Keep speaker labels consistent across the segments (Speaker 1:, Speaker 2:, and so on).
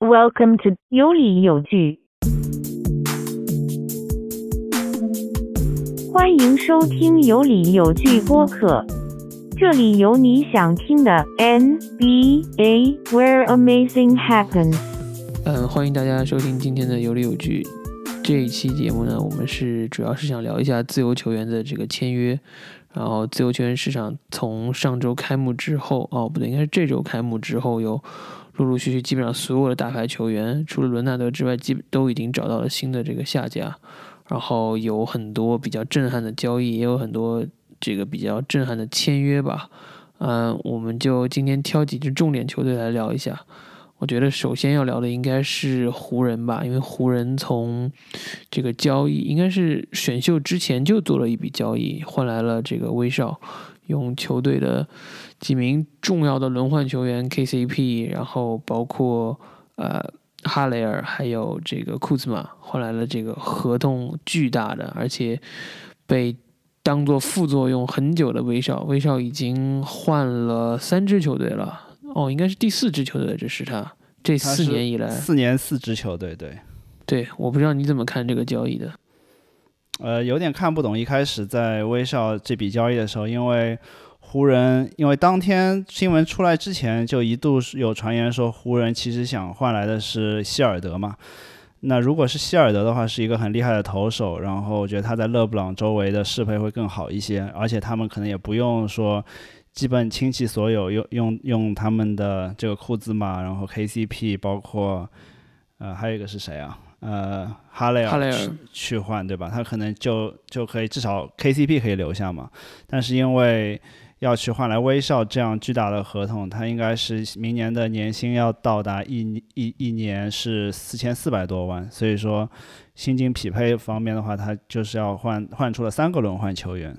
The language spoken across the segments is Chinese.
Speaker 1: Welcome to 有理有据，欢迎收听有理有据播客，这里有你想听的 NBA where amazing happens。
Speaker 2: 嗯，欢迎大家收听今天的有理有据。这一期节目呢，我们是主要是想聊一下自由球员的这个签约。然后，自由球员市场从上周开幕之后，哦，不对，应该是这周开幕之后，有陆陆续续，基本上所有的大牌球员，除了伦纳德之外，基本都已经找到了新的这个下家。然后有很多比较震撼的交易，也有很多这个比较震撼的签约吧。嗯，我们就今天挑几支重点球队来聊一下。我觉得首先要聊的应该是湖人吧，因为湖人从这个交易应该是选秀之前就做了一笔交易，换来了这个威少，用球队的几名重要的轮换球员 KCP，然后包括呃哈雷尔还有这个库兹马，换来了这个合同巨大的，而且被当做副作用很久的威少，威少已经换了三支球队了。哦，应该是第四支球队，这是他。这四年以来。
Speaker 3: 四年四支球队，对，
Speaker 2: 对，我不知道你怎么看这个交易的，
Speaker 3: 呃，有点看不懂。一开始在威少这笔交易的时候，因为湖人，因为当天新闻出来之前就一度有传言说湖人其实想换来的是希尔德嘛。那如果是希尔德的话，是一个很厉害的投手，然后我觉得他在勒布朗周围的适配会更好一些，而且他们可能也不用说。基本倾其所有，用用用他们的这个库兹马，然后 KCP，包括呃还有一个是谁啊？呃哈雷尔去去换对吧？他可能就就可以至少 KCP 可以留下嘛。但是因为要去换来威少这样巨大的合同，他应该是明年的年薪要到达一一一年是四千四百多万，所以说薪金匹配方面的话，他就是要换换出了三个轮换球员。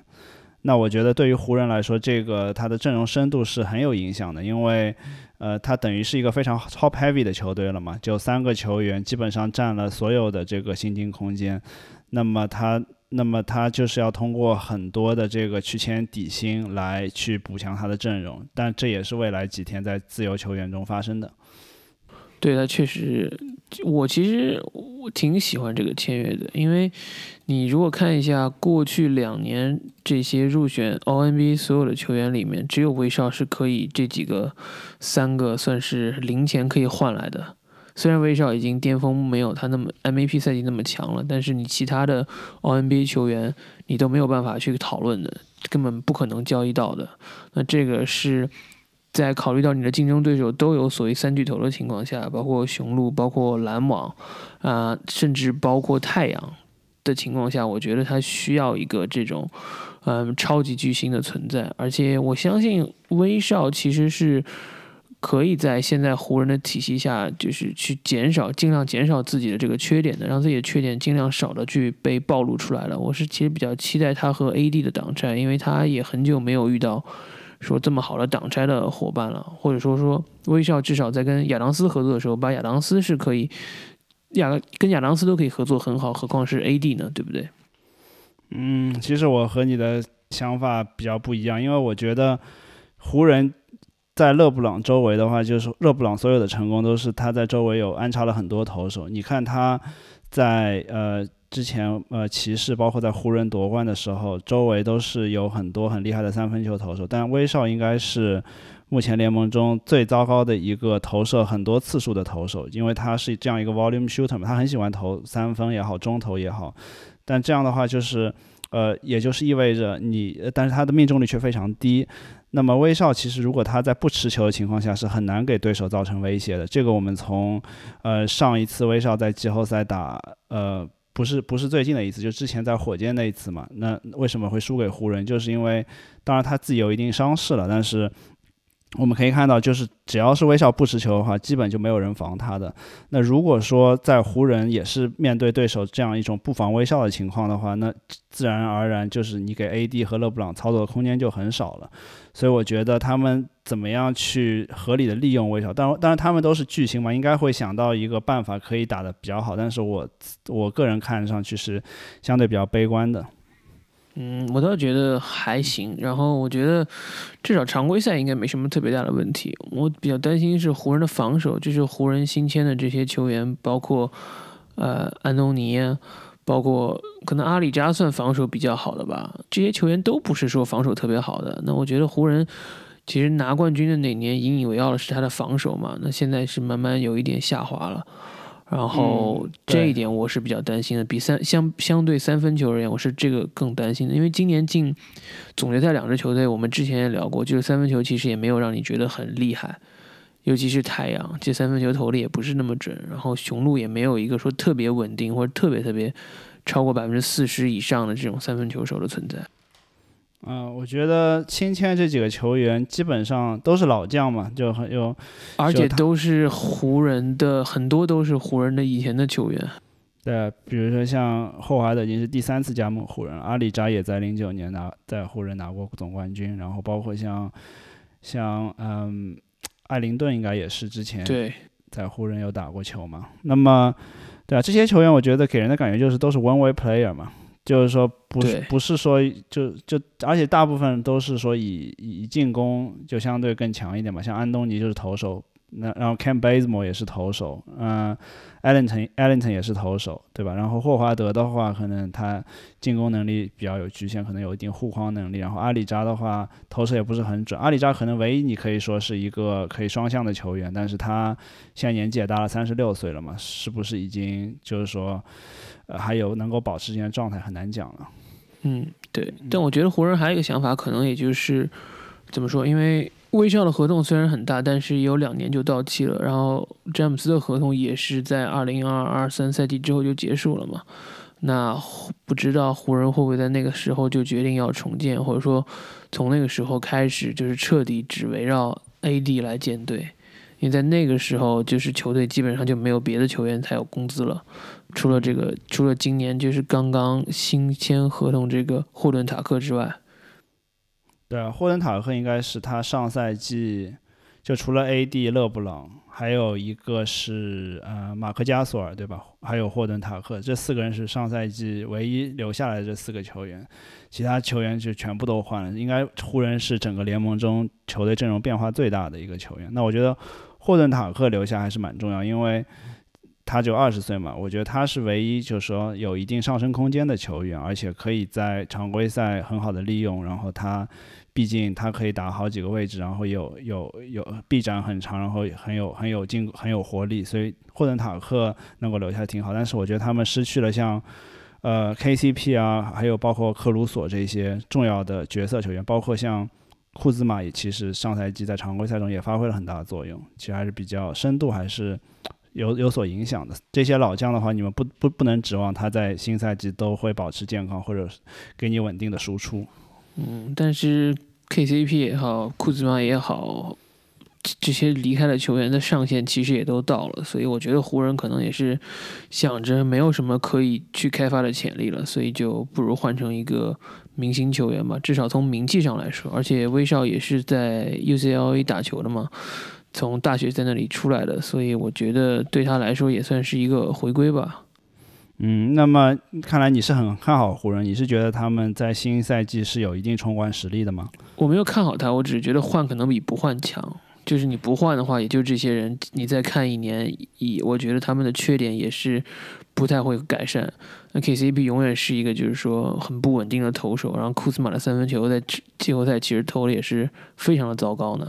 Speaker 3: 那我觉得对于湖人来说，这个他的阵容深度是很有影响的，因为，呃，他等于是一个非常 top heavy 的球队了嘛，就三个球员基本上占了所有的这个薪金空间，那么他，那么他就是要通过很多的这个去签底薪来去补强他的阵容，但这也是未来几天在自由球员中发生的。
Speaker 2: 对他确实，我其实我挺喜欢这个签约的，因为你如果看一下过去两年这些入选 O N B 所有的球员里面，只有威少是可以这几个三个算是零钱可以换来的。虽然威少已经巅峰没有他那么 M A P 赛季那么强了，但是你其他的 O N B 球员你都没有办法去讨论的，根本不可能交易到的。那这个是。在考虑到你的竞争对手都有所谓三巨头的情况下，包括雄鹿、包括篮网，啊，甚至包括太阳的情况下，我觉得他需要一个这种，嗯，超级巨星的存在。而且我相信威少其实是可以在现在湖人的体系下，就是去减少、尽量减少自己的这个缺点的，让自己的缺点尽量少的去被暴露出来了。我是其实比较期待他和 AD 的挡拆，因为他也很久没有遇到。说这么好的挡拆的伙伴了，或者说说威少至少在跟亚当斯合作的时候，把亚当斯是可以亚跟亚当斯都可以合作很好，何况是 AD 呢？对不对？
Speaker 3: 嗯，其实我和你的想法比较不一样，因为我觉得湖人在勒布朗周围的话，就是勒布朗所有的成功都是他在周围有安插了很多投手。你看他在呃。之前呃，骑士包括在湖人夺冠的时候，周围都是有很多很厉害的三分球投手，但威少应该是目前联盟中最糟糕的一个投射很多次数的投手，因为他是这样一个 volume shooter 嘛，他很喜欢投三分也好，中投也好，但这样的话就是，呃，也就是意味着你，但是他的命中率却非常低。那么威少其实如果他在不持球的情况下，是很难给对手造成威胁的。这个我们从呃上一次威少在季后赛打呃。不是不是最近的一次，就之前在火箭那一次嘛。那为什么会输给湖人？就是因为，当然他自己有一定伤势了，但是。我们可以看到，就是只要是威少不持球的话，基本就没有人防他的。那如果说在湖人也是面对对手这样一种不防威少的情况的话，那自然而然就是你给 AD 和勒布朗操作的空间就很少了。所以我觉得他们怎么样去合理的利用威少，当然当然他们都是巨星嘛，应该会想到一个办法可以打得比较好。但是我我个人看上去是相对比较悲观的。
Speaker 2: 嗯，我倒觉得还行。然后我觉得至少常规赛应该没什么特别大的问题。我比较担心是湖人的防守，就是湖人新签的这些球员，包括呃安东尼，包括可能阿里扎算防守比较好的吧。这些球员都不是说防守特别好的。那我觉得湖人其实拿冠军的那年引以为傲的是他的防守嘛。那现在是慢慢有一点下滑了。然后这一点我是比较担心的，比三相相对三分球而言，我是这个更担心的，因为今年进总决赛两支球队，我们之前也聊过，就是三分球其实也没有让你觉得很厉害，尤其是太阳，这三分球投的也不是那么准，然后雄鹿也没有一个说特别稳定或者特别特别超过百分之四十以上的这种三分球手的存在。
Speaker 3: 嗯，我觉得新签这几个球员基本上都是老将嘛，就很有，
Speaker 2: 而且都是湖人的，很多都是湖人的以前的球员。
Speaker 3: 对，比如说像霍华德已经是第三次加盟湖人，阿里扎也在零九年拿在湖人拿过总冠军，然后包括像像嗯艾灵顿应该也是之前
Speaker 2: 对
Speaker 3: 在湖人有打过球嘛。那么对啊，这些球员我觉得给人的感觉就是都是 one way player 嘛。就是说，不是不是说就就，而且大部分都是说以以进攻就相对更强一点嘛。像安东尼就是投手，那然后 Cam Bazemore 也是投手，嗯，Allenton Allenton 也是投手，对吧？然后霍华德的话，可能他进攻能力比较有局限，可能有一定护框能力。然后阿里扎的话，投射也不是很准。阿里扎可能唯一你可以说是一个可以双向的球员，但是他现在年纪也大了，三十六岁了嘛，是不是已经就是说？呃，还有能够保持这样状态很难讲了。
Speaker 2: 嗯，对。但我觉得湖人还有一个想法，可能也就是怎么说？因为威少的合同虽然很大，但是有两年就到期了。然后詹姆斯的合同也是在二零二二三赛季之后就结束了嘛。那不知道湖人会不会在那个时候就决定要重建，或者说从那个时候开始就是彻底只围绕 AD 来建队？因为在那个时候，就是球队基本上就没有别的球员才有工资了。除了这个，除了今年就是刚刚新签合同这个霍顿塔克之外，
Speaker 3: 对啊，霍顿塔克应该是他上赛季就除了 AD 勒布朗，还有一个是呃马克加索尔，对吧？还有霍顿塔克，这四个人是上赛季唯一留下来的这四个球员，其他球员就全部都换了。应该湖人是整个联盟中球队阵容变化最大的一个球员。那我觉得霍顿塔克留下还是蛮重要，因为。他就二十岁嘛，我觉得他是唯一就是说有一定上升空间的球员，而且可以在常规赛很好的利用。然后他毕竟他可以打好几个位置，然后有有有臂展很长，然后很有很有进很有活力，所以霍顿塔克能够留下挺好。但是我觉得他们失去了像呃 KCP 啊，还有包括克鲁索这些重要的角色球员，包括像库兹马也其实上赛季在常规赛中也发挥了很大的作用，其实还是比较深度还是。有有所影响的这些老将的话，你们不不不能指望他在新赛季都会保持健康，或者给你稳定的输出。
Speaker 2: 嗯，但是 KCP 也好，库兹马也好，这些离开的球员的上限其实也都到了，所以我觉得湖人可能也是想着没有什么可以去开发的潜力了，所以就不如换成一个明星球员吧，至少从名气上来说，而且威少也是在 UCLA 打球的嘛。从大学在那里出来的，所以我觉得对他来说也算是一个回归吧。
Speaker 3: 嗯，那么看来你是很看好湖人，你是觉得他们在新赛季是有一定冲冠实力的吗？
Speaker 2: 我没有看好他，我只是觉得换可能比不换强。就是你不换的话，也就这些人，你再看一年，以我觉得他们的缺点也是不太会改善。那 KCP 永远是一个就是说很不稳定的投手，然后库兹马的三分球在季后赛其实投的也是非常的糟糕呢。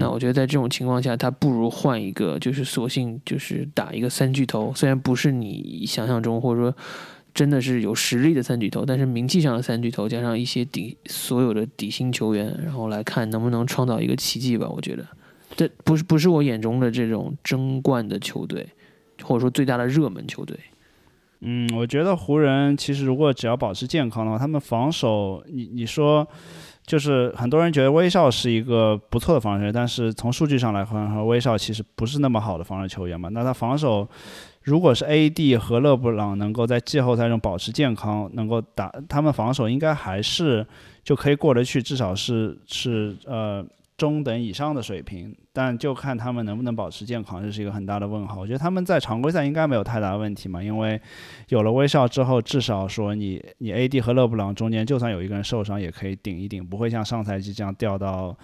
Speaker 2: 那我觉得在这种情况下，他不如换一个，就是索性就是打一个三巨头，虽然不是你想象中或者说真的是有实力的三巨头，但是名气上的三巨头，加上一些底所有的底薪球员，然后来看能不能创造一个奇迹吧。我觉得这不是不是我眼中的这种争冠的球队，或者说最大的热门球队。
Speaker 3: 嗯，我觉得湖人其实如果只要保持健康的话，他们防守，你你说。就是很多人觉得威少是一个不错的防守，但是从数据上来看，威少其实不是那么好的防守球员嘛。那他防守，如果是 AD 和勒布朗能够在季后赛中保持健康，能够打他们防守，应该还是就可以过得去，至少是是呃中等以上的水平，但就看他们能不能保持健康，这是一个很大的问号。我觉得他们在常规赛应该没有太大问题嘛，因为有了威少之后，至少说你你 AD 和勒布朗中间，就算有一个人受伤，也可以顶一顶，不会像上赛季这样掉到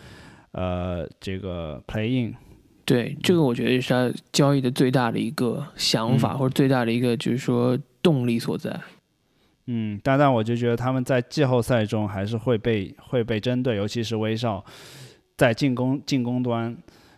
Speaker 3: 呃这个 Play In。
Speaker 2: 对，这个我觉得是他交易的最大的一个想法，
Speaker 3: 嗯
Speaker 2: 或者最大的一个就是说动力所在。
Speaker 3: 嗯，但但我就觉得他们在季后赛中还是会被会被针对，尤其是威少在进攻进攻端，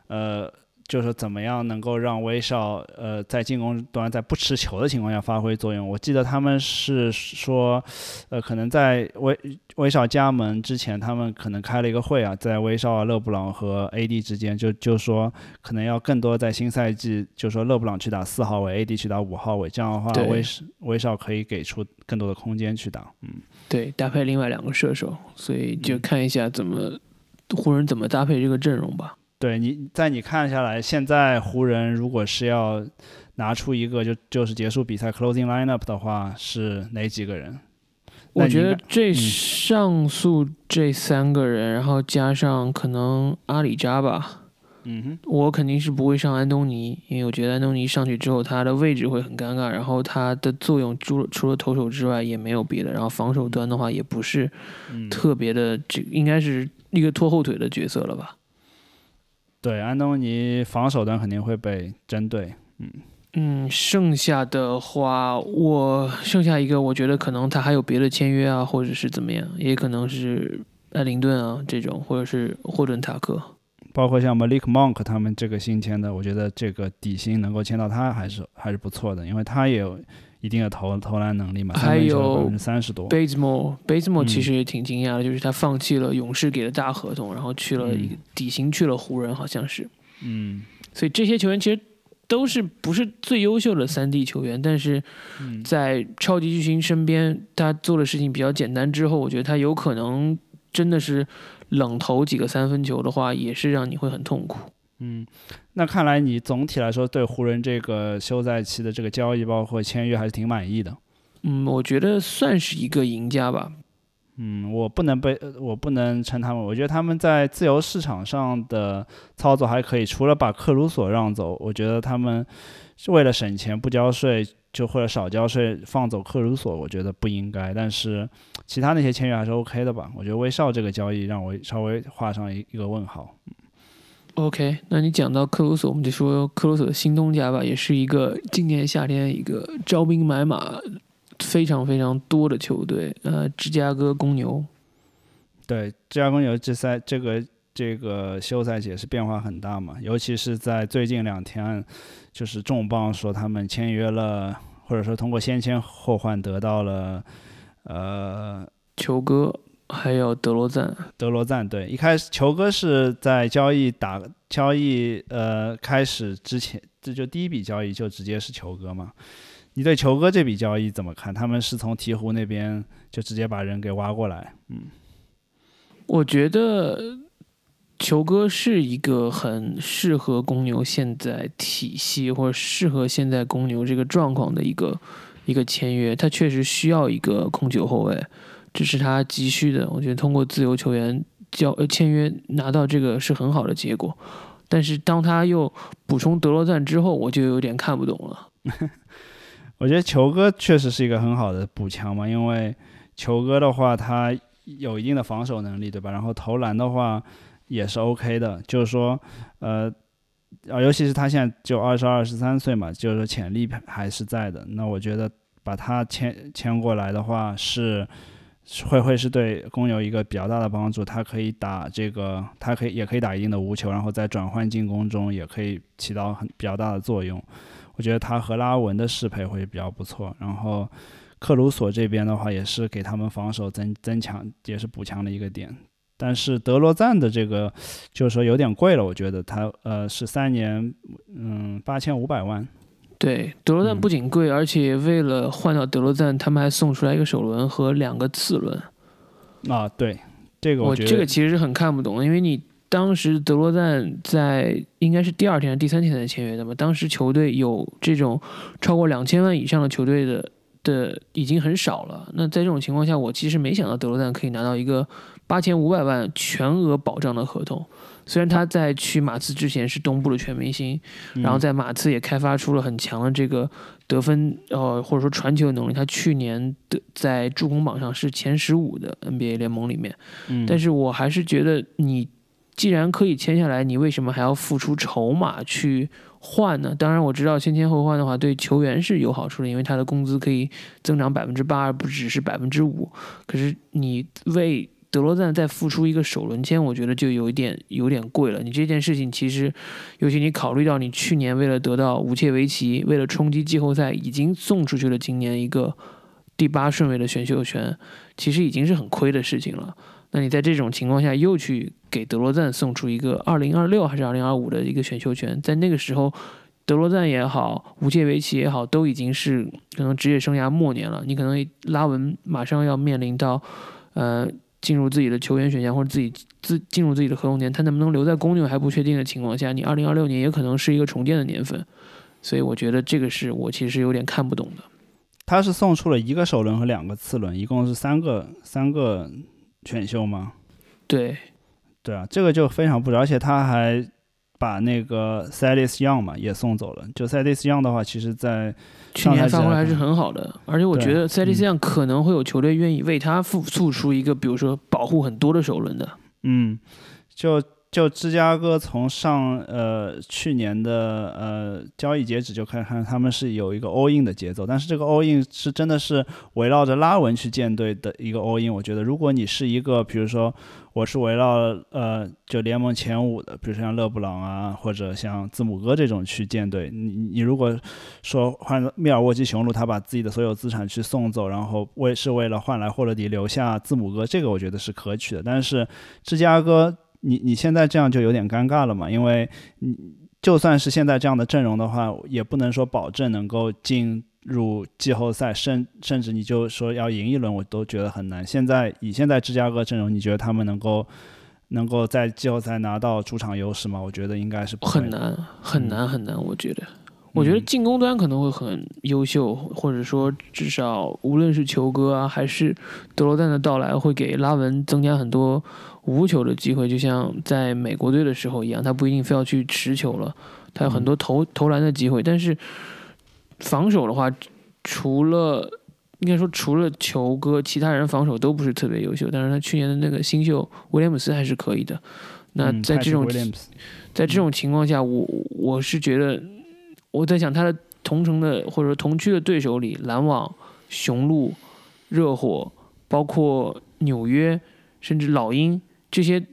Speaker 3: 呃，就是怎么样能够让威少呃在进攻端在不持球的情况下发挥作用。我记得他们是说，呃，可能在威威少加盟之前，他们可能开了一个会啊，在威少、勒布朗和 AD 之间，就就说可能要更多在新赛季，就说勒布朗去打四号位，AD 去打五号位，这样的话威威少可以给出更多的空间去打。嗯，
Speaker 2: 对，搭配另外两个射手，所以就看一下怎么湖人怎么搭配这个阵容吧。
Speaker 3: 对你在你看下来，现在湖人如果是要拿出一个就就是结束比赛 closing lineup 的话，是哪几个人？
Speaker 2: 我觉得这
Speaker 3: 嗯
Speaker 2: 上述这三个人，然后加上可能阿里扎吧，
Speaker 3: 嗯哼，
Speaker 2: 我肯定是不会上安东尼，因为我觉得安东尼上去之后，他的位置会很尴尬，然后他的作用除了除了投手之外也没有别的，然后防守端的话也不是
Speaker 3: 嗯，
Speaker 2: 特别的，这应该是一个拖后腿的角色了吧？
Speaker 3: 对，安东尼防守端肯定会被针对。
Speaker 2: 嗯嗯，剩下的话，我剩下一个，我觉得可能他还有别的签约啊，或者是怎么样，也可能是艾灵顿啊这种，或者是霍顿塔克。
Speaker 3: 包括像 Malik Monk 他们这个新签的，我觉得这个底薪能够签到他还是还是不错的，因为他也有一定的投投篮能力嘛，
Speaker 2: 还有
Speaker 3: 百分之三十多。
Speaker 2: Bazemore，Bazemore
Speaker 3: 嗯
Speaker 2: 其实也挺惊讶的，就是他放弃了勇士给的大合同，然后去了一个
Speaker 3: 嗯
Speaker 2: 底薪去了湖人，好像是。
Speaker 3: 嗯
Speaker 2: 所以这些球员其实都是不是最优秀的三 D 球员，但是
Speaker 3: 嗯
Speaker 2: 在超级巨星身边，他做的事情比较简单之后，我觉得他有可能真的是冷投几个三分球的话，也是让你会很痛苦。
Speaker 3: 嗯，那看来你总体来说对湖人这个休赛期的这个交易包括签约还是挺满意的。
Speaker 2: 嗯，我觉得算是一个赢家吧。
Speaker 3: 嗯，我不能被呃我不能称他们，我觉得他们在自由市场上的操作还可以，除了把克鲁索让走，我觉得他们是为了省钱不交税，就或者少交税放走克鲁索，我觉得不应该。但是其他那些签约还是 OK 的吧？我觉得威少这个交易让我稍微画上一一个问号。
Speaker 2: OK，那你讲到克鲁索，我们就说克鲁索的新东家吧，也是一个今年夏天一个招兵买马非常非常多的球队，呃，芝加哥公牛。
Speaker 3: 对，芝加哥公牛这赛这个这个休赛期也是变化很大嘛，尤其是在最近两天，就是重磅说他们签约了，或者说通过先签后换得到了，呃，
Speaker 2: 球哥还有德罗赞，
Speaker 3: 德罗赞。对，一开始球哥是在交易打交易呃开始之前，这就第一笔交易就直接是球哥嘛。你对球哥这笔交易怎么看？他们是从鹈鹕那边就直接把人给挖过来，嗯
Speaker 2: 我觉得球哥是一个很适合公牛现在体系或者适合现在公牛这个状况的一个一个签约。他确实需要一个控球后卫，这是他急需的。我觉得通过自由球员交呃签约拿到这个是很好的结果。但是当他又补充德罗赞之后，我就有点看不懂了。
Speaker 3: 我觉得球哥确实是一个很好的补强嘛，因为球哥的话，他有一定的防守能力，对吧？然后投篮的话也是 OK 的，就是说，呃，啊，尤其是他现在就二十二、十三岁嘛，就是说潜力还是在的。那我觉得把他签签过来的话是。会会是对公牛一个比较大的帮助，他可以打这个，他可以也可以打一定的无球，然后在转换进攻中也可以起到很比较大的作用。我觉得他和拉文的适配会比较不错。然后克鲁索这边的话，也是给他们防守增增强，也是补强的一个点。但是德罗赞的这个就是说有点贵了，我觉得他呃是三年，嗯八千五百万。
Speaker 2: 对，德罗赞
Speaker 3: 嗯
Speaker 2: 不仅贵，而且为了换到德罗赞，他们还送出来一个首轮和两个次轮。
Speaker 3: 啊，对，这个
Speaker 2: 我
Speaker 3: 觉得
Speaker 2: 这个其实是很看不懂的，因为你当时德罗赞在应该是第二天还是第三天才签约的嘛，当时球队有这种超过两千万以上的球队的的已经很少了。那在这种情况下，我其实没想到德罗赞可以拿到一个八千五百万全额保障的合同。虽然他在去马刺之前是东部的全明星，然后在马刺也开发出了很强的这个得分呃或者说传球能力。他去年的在助攻榜上是前十五的 NBA 联盟里面。
Speaker 3: 嗯，
Speaker 2: 但是我还是觉得你既然可以签下来，你为什么还要付出筹码去换呢？当然我知道先签后换的话对球员是有好处的，因为他的工资可以增长百分之八，而不只是百分之五。可是你为德罗赞再付出一个首轮签，我觉得就有一点有点贵了。你这件事情其实，尤其你考虑到你去年为了得到武切维奇，为了冲击季后赛，已经送出去了今年一个第八顺位的选秀权，其实已经是很亏的事情了。那你在这种情况下又去给德罗赞送出一个二零二六还是二零二五的一个选秀权，在那个时候，德罗赞也好，武切维奇也好，都已经是可能职业生涯末年了。你可能拉文马上要面临到，呃。进入自己的球员选项，或者自己自进入自己的合同年，他能不能留在公牛还不确定的情况下，你二零二六年也可能是一个重建的年份，所以我觉得这个是我其实有点看不懂的。
Speaker 3: 他是送出了一个首轮和两个次轮，一共是三个三个选秀吗？
Speaker 2: 对，
Speaker 3: 对啊，这个就非常不值，而且他还。把那个 s a d i s Young 嘛也送走了。就 s a d i s Young 的话，其实在
Speaker 2: 去年发挥还是很好的。而且我觉得 s a d i s Young 可能会有球队愿意为他付付出一个，比如说保护很多的首轮的。
Speaker 3: 嗯，就就芝加哥从上呃去年的呃交易截止就开始看，他们是有一个 all in 的节奏。但是这个 all in 是真的是围绕着拉文去建队的一个 all in。我觉得如果你是一个，比如说。我是围绕呃，就联盟前五的，比如说像勒布朗啊，或者像字母哥这种去建队。你你如果说换密尔沃基雄鹿，他把自己的所有资产去送走，然后为是为了换来霍勒迪留下字母哥，这个我觉得是可取的。但是芝加哥，你你现在这样就有点尴尬了嘛？因为你就算是现在这样的阵容的话，也不能说保证能够进。入季后赛，甚甚至你就说要赢一轮，我都觉得很难。现在以现在芝加哥阵容，你觉得他们能够能够在季后赛拿到主场优势吗？我觉得应该是
Speaker 2: 很难，很难，很难。我觉得，我觉得进攻端可能会很优秀，或者说至少无论是球哥啊，还是德罗赞的到来，会给拉文增加很多无球的机会，就像在美国队的时候一样，他不一定非要去持球了，他有很多投投篮的机会，但是。防守的话，除了应该说除了球哥，其他人防守都不是特别优秀。但是他去年的那个新秀威廉姆斯还是可以的。那在这种在这种情况下，我我是觉得我在想他的同城的或者说同区的对手里，篮网、雄鹿、热火，包括纽约，甚至老鹰这些，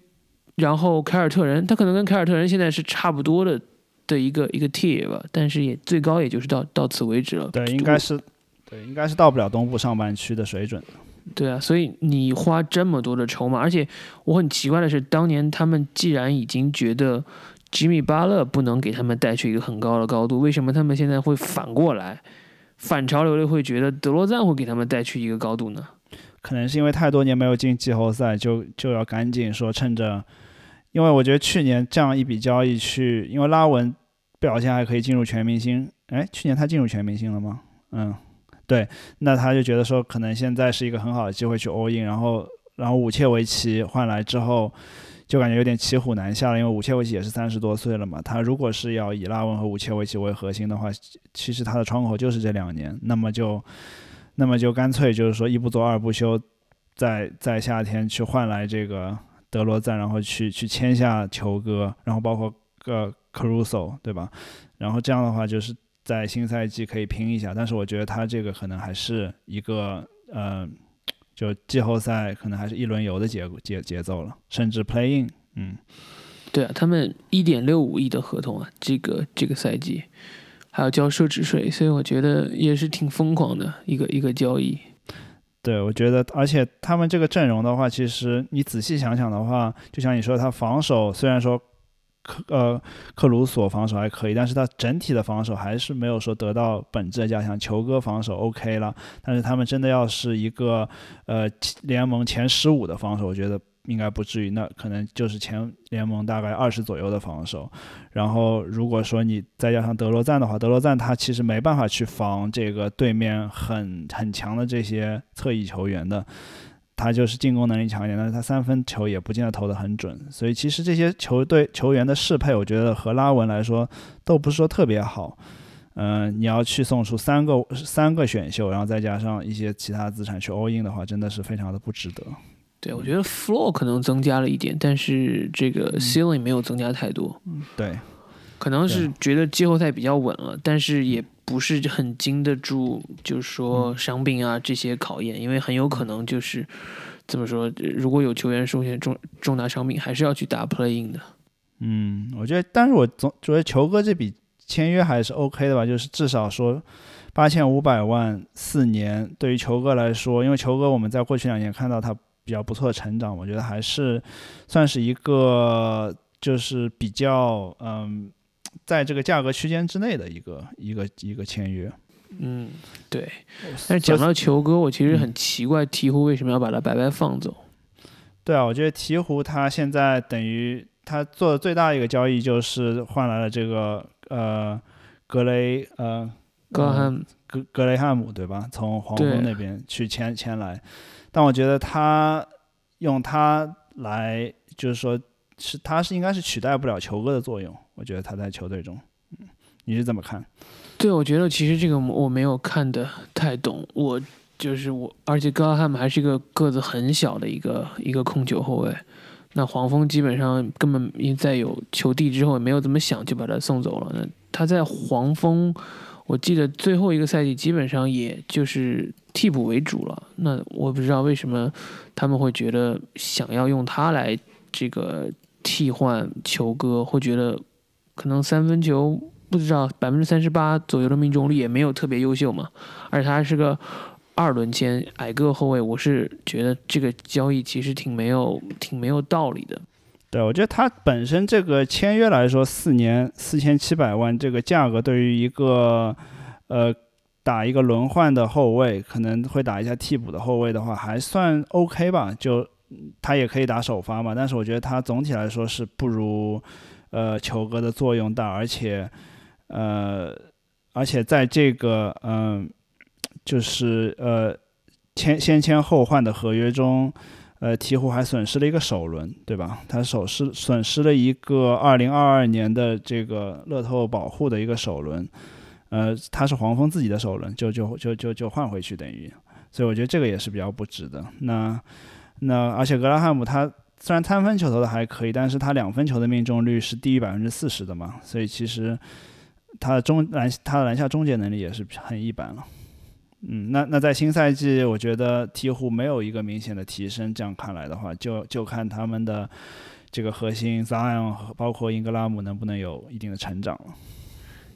Speaker 2: 然后凯尔特人，他可能跟凯尔特人现在是差不多的。的一个一个 tier 吧，但是也最高也就是到到此为止了。
Speaker 3: 对，应该是，对，应该是到不了东部上半区的水准。
Speaker 2: 对啊，所以你花这么多的筹码，而且我很奇怪的是，当年他们既然已经觉得吉米巴勒不能给他们带去一个很高的高度，为什么他们现在会反过来反潮流的会觉得德罗赞会给他们带去一个高度呢？
Speaker 3: 可能是因为太多年没有进季后赛，就就要赶紧说趁着。因为我觉得去年这样一笔交易去，因为拉文表现还可以进入全明星，哎，去年他进入全明星了吗？嗯，对，那他就觉得说可能现在是一个很好的机会去 all in，然后然后武切维奇换来之后，就感觉有点骑虎难下了，因为武切维奇也是三十多岁了嘛，他如果是要以拉文和武切维奇为核心的话，其实他的窗口就是这两年，那么就那么就干脆就是说一不做二不休，在在夏天去换来这个。德罗赞，然后去去签下球哥，然后包括个 Caruso，对吧？然后这样的话，就是在新赛季可以拼一下。但是我觉得他这个可能还是一个，呃，就季后赛可能还是一轮游的节节节奏了，甚至 playing，。嗯，
Speaker 2: 对啊，他们一点六五亿的合同啊，这个这个赛季还要交奢侈税，所以我觉得也是挺疯狂的一个一个交易。
Speaker 3: 对，我觉得，而且他们这个阵容的话，其实你仔细想想的话，就像你说，他防守虽然说克呃克鲁索防守还可以，但是他整体的防守还是没有说得到本质的加强。球哥防守 OK 了，但是他们真的要是一个呃联盟前十五的防守，我觉得。应该不至于，那可能就是前联盟大概二十左右的防守。然后如果说你再加上德罗赞的话，德罗赞他其实没办法去防这个对面很很强的这些侧翼球员的。他就是进攻能力强一点，但是他三分球也不见得投得很准。所以其实这些球队球员的适配，我觉得和拉文来说都不是说特别好。嗯，你要去送出三个三个选秀，然后再加上一些其他资产去 all in 的话，真的是非常的不值得。
Speaker 2: 对，我觉得 floor 可能增加了一点，但是这个 ceiling 没有增加太多。
Speaker 3: 对，
Speaker 2: 可能是觉得季后赛比较稳了，但是也不是很经得住，就是说伤病啊这些考验，因为很有可能就是怎么说，如果有球员出现重重大伤病，还是要去打 playing 的。
Speaker 3: 嗯，我觉得，但是我总觉得球哥这笔。签约还是 OK 的吧，就是至少说八千五百万四年，对于球哥来说，因为球哥我们在过去两年看到他比较不错的成长，我觉得还是算是一个就是比较嗯，在这个价格区间之内的一个一个一个签约。
Speaker 2: 嗯，对。但是讲到球哥，我其实很奇怪鹈鹕为什么要把他白白放走。
Speaker 3: 对啊，我觉得鹈鹕他现在等于他做的最大一个交易就是换来了这个。呃，格雷呃，
Speaker 2: 格汉
Speaker 3: 格格雷汉姆对吧？从黄蜂那边去签签来，但我觉得他用他来，就是说是他是应该是取代不了球哥的作用。我觉得他在球队中，你是怎么看？
Speaker 2: 对，我觉得其实这个我没有看的太懂。我就是我，而且格汉姆还是一个个子很小的一个一个控球后卫。那黄蜂基本上根本因在有球帝之后也没有怎么想就把他送走了。那他在黄蜂，我记得最后一个赛季基本上也就是替补为主了。那我不知道为什么他们会觉得想要用他来这个替换球哥，会觉得可能三分球不知道百分之三十八左右的命中率也没有特别优秀嘛，而且他是个。二轮签矮个后卫，我是觉得这个交易其实挺没有、挺没有道理的。
Speaker 3: 对，我觉得他本身这个签约来说，四年四千七百万这个价格，对于一个呃打一个轮换的后卫，可能会打一下替补的后卫的话，还算 OK 吧。就他也可以打首发嘛，但是我觉得他总体来说是不如呃球哥的作用大，而且呃而且在这个嗯。就是呃，签先签后换的合约中，呃，鹈鹕还损失了一个首轮，对吧？他损失损失了一个二零二二年的这个乐透保护的一个首轮，呃，他是黄蜂自己的首轮，就就就就就换回去等于，所以我觉得这个也是比较不值的。那那而且格拉汉姆他虽然三分球投的还可以，但是他两分球的命中率是低于百分之四十的嘛，所以其实他的中篮他的篮下终结能力也是很一般了。嗯，那那在新赛季，我觉得鹈鹕没有一个明显的提升。这样看来的话，就就看他们的这个核心 Zion 包括英格拉姆能不能有一定的成长了。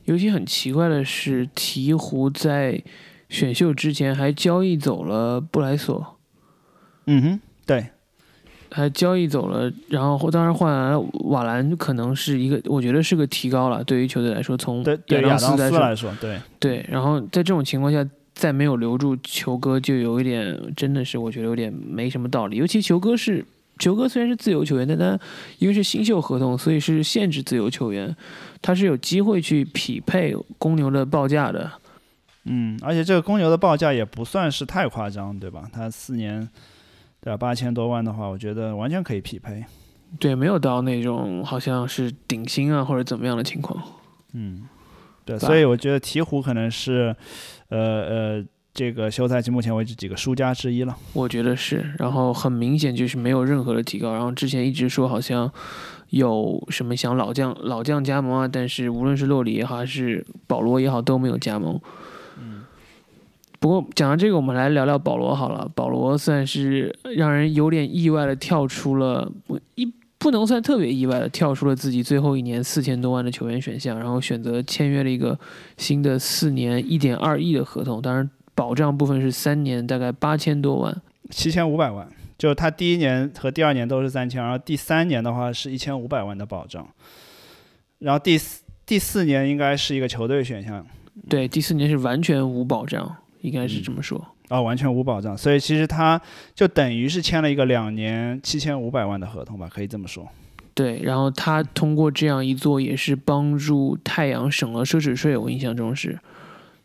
Speaker 2: 尤其很奇怪的是，鹈鹕在选秀之前还交易走了布莱索。
Speaker 3: 嗯哼，对，
Speaker 2: 还交易走了，然后当然换瓦兰，可能是一个，我觉得是个提高了，对于球队来说，从
Speaker 3: 亚当
Speaker 2: 斯
Speaker 3: 来说，对
Speaker 2: 对，然后在这种情况下。再没有留住球哥，就有一点真的是我觉得有点没什么道理。尤其球哥是球哥，虽然是自由球员，但他因为是新秀合同，所以是限制自由球员，他是有机会去匹配公牛的报价的。
Speaker 3: 嗯，而且这个公牛的报价也不算是太夸张，对吧？他四年对吧八千多万的话，我觉得完全可以匹配。
Speaker 2: 对，没有到那种好像是顶薪啊或者怎么样的情况。
Speaker 3: 嗯，对，所以我觉得鹈鹕可能是。呃呃，这个休赛期目前为止几个输家之一了，
Speaker 2: 我觉得是。然后很明显就是没有任何的提高。然后之前一直说好像有什么想老将老将加盟啊，但是无论是洛里也好还是保罗也好都没有加盟。
Speaker 3: 嗯。
Speaker 2: 不过讲到这个，我们来聊聊保罗好了。保罗算是让人有点意外的跳出了一。不能算特别意外的跳出了自己最后一年四千多万的球员选项，然后选择签约了一个新的四年一点二亿的合同，当然保障部分是三年大概八千多万，
Speaker 3: 七千五百万。就他第一年和第二年都是三千，然后第三年的话是一千五百万的保障，然后第四第四年应该是一个球队选项，
Speaker 2: 对，第四年是完全无保障，应该是这么说。
Speaker 3: 啊，完全无保障，所以其实他就等于是签了一个两年七千五百万的合同吧，可以这么说。
Speaker 2: 对，然后他通过这样一做，也是帮助太阳省了奢侈税，我印象中是。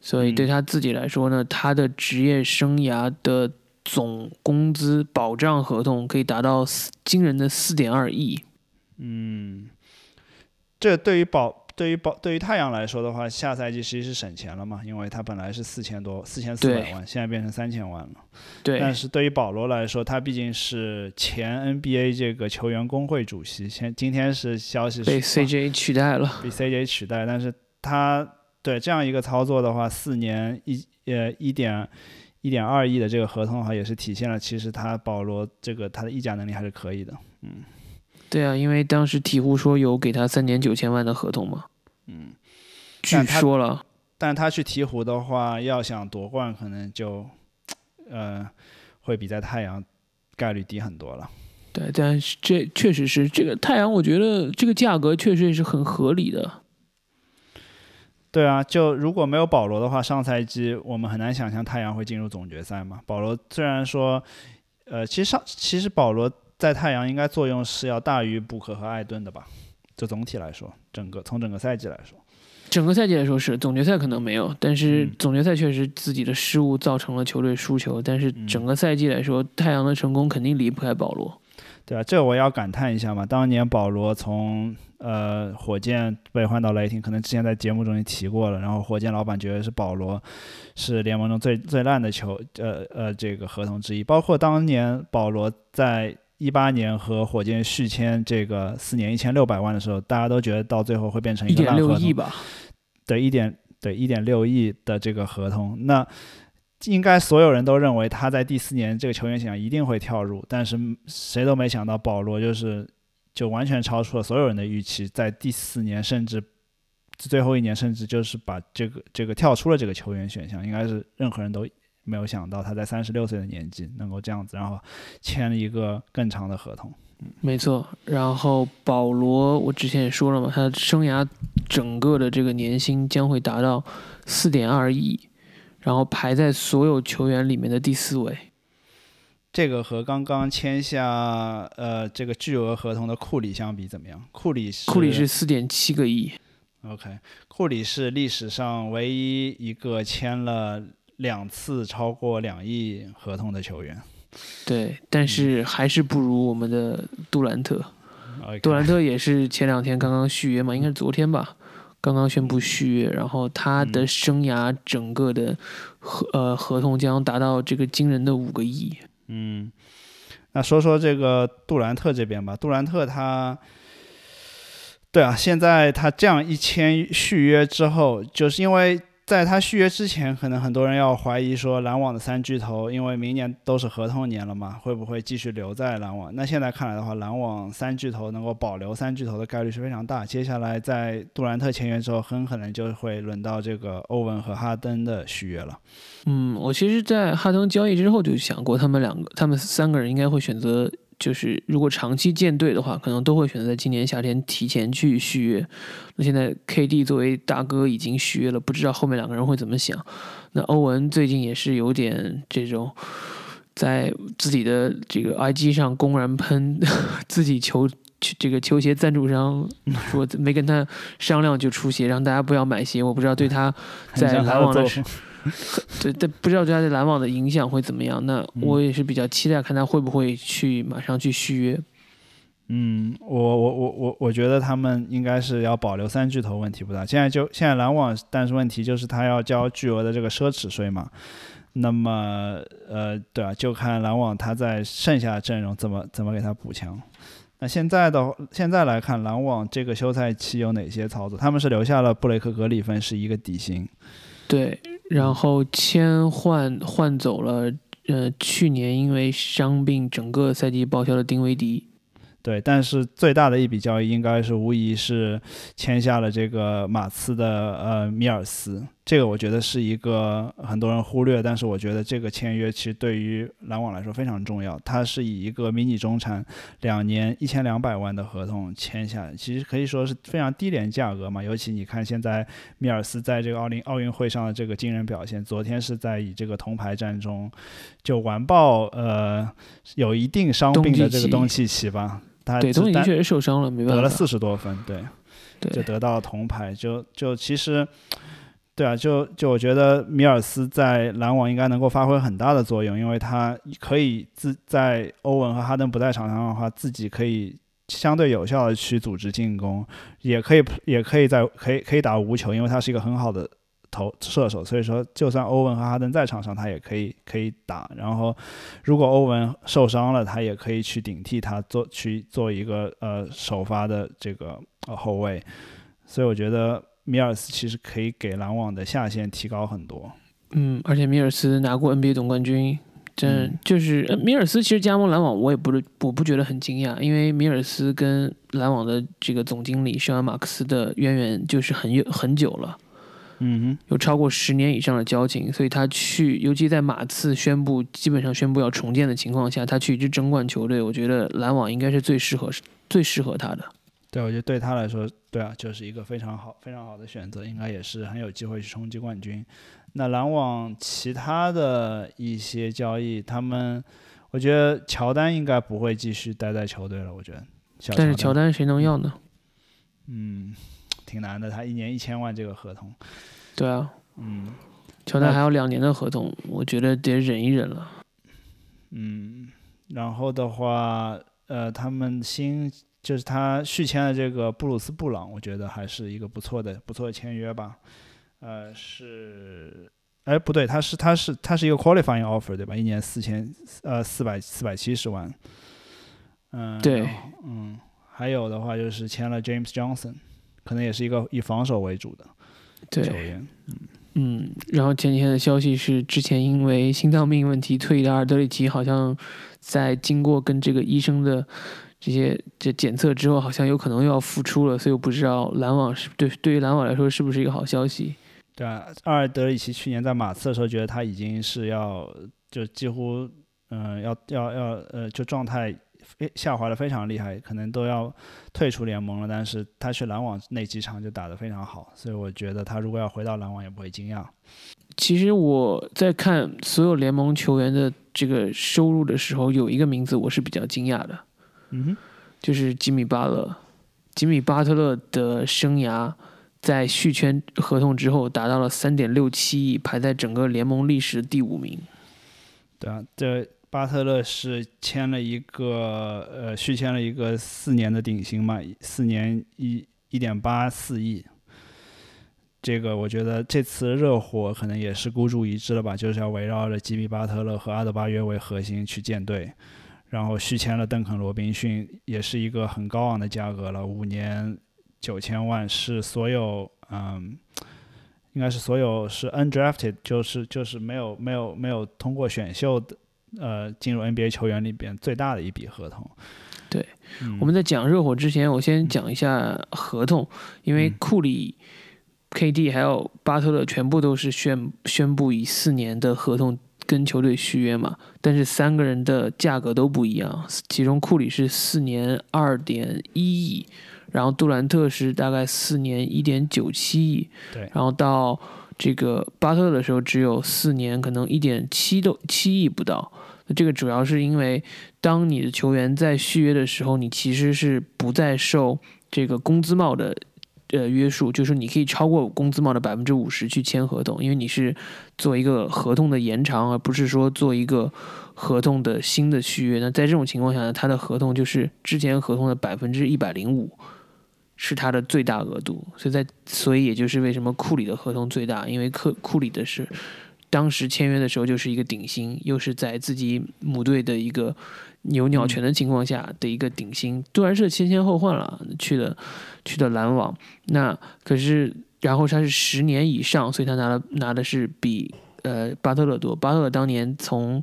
Speaker 2: 所以对他自己来说呢，他的职业生涯的总工资保障合同可以达到惊人的四点二亿。
Speaker 3: 嗯，这对于保对于保对于太阳来说的话，下赛季其实际是省钱了嘛？因为他本来是四千多四千四百万，现在变成三千万了。
Speaker 2: 对。
Speaker 3: 但是对于保罗来说，他毕竟是前 NBA 这个球员工会主席，现今天是消息是
Speaker 2: 被 CJ 取代了，
Speaker 3: 被 CJ 取代。但是他对这样一个操作的话，四年一呃一点一点二亿的这个合同的话，也是体现了其实他保罗这个他的议价能力还是可以的。嗯。
Speaker 2: 对啊，因为当时鹈鹕说有给他三年九千万的合同嘛，
Speaker 3: 嗯，
Speaker 2: 据说了，
Speaker 3: 但他去鹈鹕的话，要想夺冠，可能就，呃，会比在太阳概率低很多了。
Speaker 2: 对，但是这确实是这个太阳，我觉得这个价格确实也是很合理的。
Speaker 3: 对啊，就如果没有保罗的话，上赛季我们很难想象太阳会进入总决赛嘛。保罗虽然说，呃，其实上其实保罗。在太阳应该作用是要大于布克和艾顿的吧？就总体来说，整个从整个赛季来说，
Speaker 2: 整个赛季来说是总决赛可能没有，但是总决赛确实自己的失误造成了球队输球。但是整个赛季来说，太阳的成功肯定离不开保罗。
Speaker 3: 对啊，这我要感叹一下嘛。当年保罗从呃火箭被换到雷霆，可能之前在节目中也提过了。然后火箭老板觉得是保罗是联盟中最最烂的球，呃呃这个合同之一。包括当年保罗在一八年和火箭续签这个四年一千六百万的时候，大家都觉得到最后会变成一个烂合
Speaker 2: 同。吧？
Speaker 3: 对，一点对一点六亿的这个合同，那应该所有人都认为他在第四年这个球员选项一定会跳入，但是谁都没想到保罗就是就完全超出了所有人的预期，在第四年甚至最后一年甚至就是把这个这个跳出了这个球员选项，应该是任何人都。没有想到他在三十六岁的年纪能够这样子，然后签了一个更长的合同。
Speaker 2: 嗯，没错。然后保罗，我之前也说了嘛，他生涯整个的这个年薪将会达到四点二亿，然后排在所有球员里面的第四位。
Speaker 3: 这个和刚刚签下呃这个巨额合同的库里相比怎么样？库里是
Speaker 2: 库里是四点七个亿。
Speaker 3: OK，库里是历史上唯一一个签了。两次超过两亿合同的球员，
Speaker 2: 对，但是还是不如我们的杜兰特。杜兰特也是前两天刚刚续约嘛，应该是昨天吧，刚刚宣布续约，然后他的生涯整个的合呃合同将达到这个惊人的五个亿。
Speaker 3: 嗯，那说说这个杜兰特这边吧，杜兰特他，对啊，现在他这样一签续约之后，就是因为。在他续约之前，可能很多人要怀疑说篮网的三巨头，因为明年都是合同年了嘛，会不会继续留在篮网？那现在看来的话，篮网三巨头能够保留三巨头的概率是非常大。接下来在杜兰特签约之后，很可能就会轮到这个欧文和哈登的续约了。
Speaker 2: 嗯，我其实，在哈登交易之后就想过，他们两个、他们三个人应该会选择。就是如果长期建队的话，可能都会选择在今年夏天提前去续约。那现在 KD 作为大哥已经续约了，不知道后面两个人会怎么想。那欧文最近也是有点这种，在自己的这个 IG 上公然喷 自己球这个球鞋赞助商，说没跟他商量就出鞋，让大家不要买鞋。我不知道对他 在篮网的。对，但不知道对他在篮网的影响会怎么样。那我也是比较期待看他会不会去马上去续约。
Speaker 3: 嗯，我我我我我觉得他们应该是要保留三巨头，问题不大。现在就现在篮网，但是问题就是他要交巨额的这个奢侈税嘛。那么呃，对啊，就看篮网他在剩下的阵容怎么怎么给他补强。那现在的现在来看，篮网这个休赛期有哪些操作？他们是留下了布雷克格里芬是一个底薪。
Speaker 2: 对。然后签换换走了，呃，去年因为伤病整个赛季报销的丁威迪。
Speaker 3: 对，但是最大的一笔交易应该是无疑是签下了这个马刺的呃米尔斯，这个我觉得是一个很多人忽略，但是我觉得这个签约其实对于篮网来说非常重要。他是以一个迷你中产两年一千两百万的合同签下，其实可以说是非常低廉价格嘛。尤其你看现在米尔斯在这个奥林奥运会上的这个惊人表现，昨天是在以这个铜牌战中就完爆呃有一定伤病的这个东契奇吧。他
Speaker 2: 对，东契奇确实受伤了，没办法。
Speaker 3: 得了四十多分，对，
Speaker 2: 对，
Speaker 3: 就得到了铜牌。就就其实，对啊，就就我觉得米尔斯在篮网应该能够发挥很大的作用，因为他可以自在欧文和哈登不在场上的话，自己可以相对有效的去组织进攻，也可以也可以在可以可以打无球，因为他是一个很好的投射手，所以说就算欧文和哈登在场上，他也可以可以打。然后如果欧文受伤了，他也可以去顶替他做去做一个呃首发的这个呃后卫，所以我觉得。米尔斯其实可以给篮网的下限提高很多。
Speaker 2: 嗯，而且米尔斯拿过 NBA 总冠军，真就是米尔斯其实加盟篮网，我也不是我不觉得很惊讶，因为米尔斯跟篮网的这个总经理圣安马克思的渊源就是很有很久了，
Speaker 3: 嗯
Speaker 2: 有超过十年以上的交情，所以他去，尤其在马刺宣布基本上宣布要重建的情况下，他去一支争冠球队，我觉得篮网应该是最适合最适合他的。
Speaker 3: 对，我觉得对他来说，对啊，就是一个非常好、非常好的选择，应该也是很有机会去冲击冠军。那篮网其他的一些交易，他们，我觉得乔丹应该不会继续待在球队了。我觉得，
Speaker 2: 但是乔丹谁能要呢？
Speaker 3: 嗯，挺难的，他一年一千万这个合同。
Speaker 2: 对
Speaker 3: 啊，嗯，
Speaker 2: 乔丹还有两年的合同，我觉得得忍一忍了。
Speaker 3: 嗯，然后的话，呃，他们新。就是他续签了这个布鲁斯·布朗，我觉得还是一个不错的、不错的签约吧。呃，是，哎，不对，他是他是他是一个 qualifying offer，对吧？一年四千，呃，四百四百七十万。嗯，
Speaker 2: 对，
Speaker 3: 嗯，还有的话就是签了 James Johnson，可能也是一个以防守为主的球员。
Speaker 2: 嗯嗯，然后前几天的消息是，之前因为心脏病问题退役的阿尔德里奇，好像在经过跟这个医生的。这些这检测之后，好像有可能又要复出了，所以我不知道篮网是对对于篮网来说是不是一个好消息。
Speaker 3: 对啊，阿尔德里奇去年在马刺的时候，觉得他已经是要就几乎嗯要要要呃就状态下滑的非常厉害，可能都要退出联盟了。但是他去篮网那几场就打得非常好，所以我觉得他如果要回到篮网也不会惊讶。
Speaker 2: 其实我在看所有联盟球员的这个收入的时候，有一个名字我是比较惊讶的。
Speaker 3: 嗯哼，
Speaker 2: 就是吉米巴勒，吉米巴特勒的生涯在续签合同之后达到了三点六七亿，排在整个联盟历史第五名。
Speaker 3: 对啊，这巴特勒是签了一个呃续签了一个四年的顶薪嘛，四年一一点八四亿。这个我觉得这次热火可能也是孤注一掷了吧，就是要围绕着吉米巴特勒和阿德巴约为核心去建队。然后续签了邓肯·罗宾逊，也是一个很高昂的价格了，五年九千万，是所有嗯，应该是所有是 undrafted，就是就是没有没有没有通过选秀的呃进入 NBA 球员里边最大的一笔合同。
Speaker 2: 对，我们在讲热火之前，我先讲一下合同，因为库里、KD 还有巴特勒全部都是宣宣布以四年的合同。跟球队续约嘛，但是三个人的价格都不一样。其中库里是四年二点一亿，然后杜兰特是大概四年一点九七亿。
Speaker 3: 对，
Speaker 2: 然后到这个巴特的时候只有四年，可能一点七都七亿不到。那这个主要是因为，当你的球员在续约的时候，你其实是不再受这个工资帽的。呃，约束就是你可以超过工资帽的百分之五十去签合同，因为你是做一个合同的延长，而不是说做一个合同的新的续约。那在这种情况下呢，他的合同就是之前合同的百分之一百零五，是他的最大额度。所以在所以也就是为什么库里的合同最大，因为库库里的是当时签约的时候就是一个顶薪，又是在自己母队的一个。有鸟权的情况下的一个顶薪，杜兰特先先后换了去的去的篮网，那可是然后他是十年以上，所以他拿了拿的是比呃巴特勒多。巴特勒当年从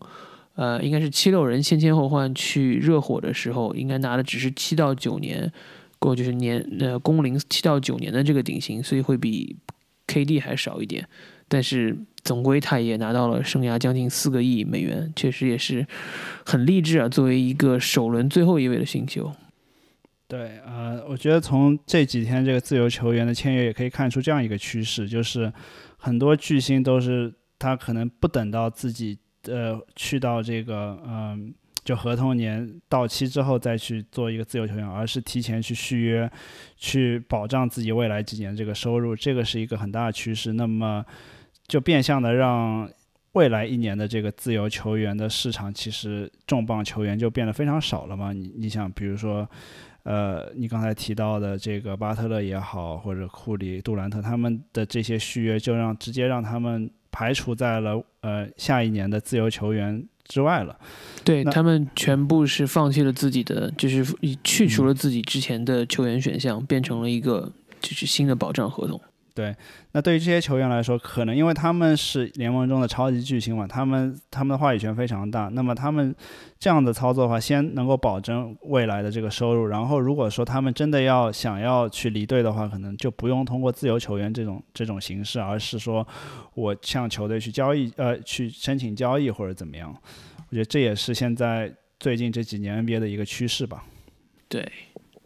Speaker 2: 呃应该是七六人先先后换去热火的时候，应该拿的只是七到九年，过就是年呃工龄七到九年的这个顶薪，所以会比 KD 还少一点。但是总归他也拿到了生涯将近四个亿美元，确实也是很励志啊！作为一个首轮最后一位的新秀，
Speaker 3: 对，呃，我觉得从这几天这个自由球员的签约也可以看出这样一个趋势，就是很多巨星都是他可能不等到自己呃去到这个嗯就合同年到期之后再去做一个自由球员，而是提前去续约，去保障自己未来几年这个收入，这个是一个很大的趋势。那么就变相的让未来一年的这个自由球员的市场，其实重磅球员就变得非常少了嘛。你你想，比如说。呃，你刚才提到的这个巴特勒也好，或者库里、杜兰特他们的这些续约，就让直接让他们排除在了呃下一年的自由球员之外了。
Speaker 2: 对他们全部是放弃了自己的，就是去除了自己之前的球员选项，变成了一个就是新的保障合同。
Speaker 3: 对，那对于这些球员来说，可能因为他们是联盟中的超级巨星嘛，他们他们的话语权非常大。那么他们这样的操作的话，先能够保证未来的这个收入。然后如果说他们真的要想要去离队的话，可能就不用通过自由球员这种这种形式，而是说我向球队去交易，呃，去申请交易或者怎么样。我觉得这也是现在最近这几年 NBA 的一个趋势吧。
Speaker 2: 对，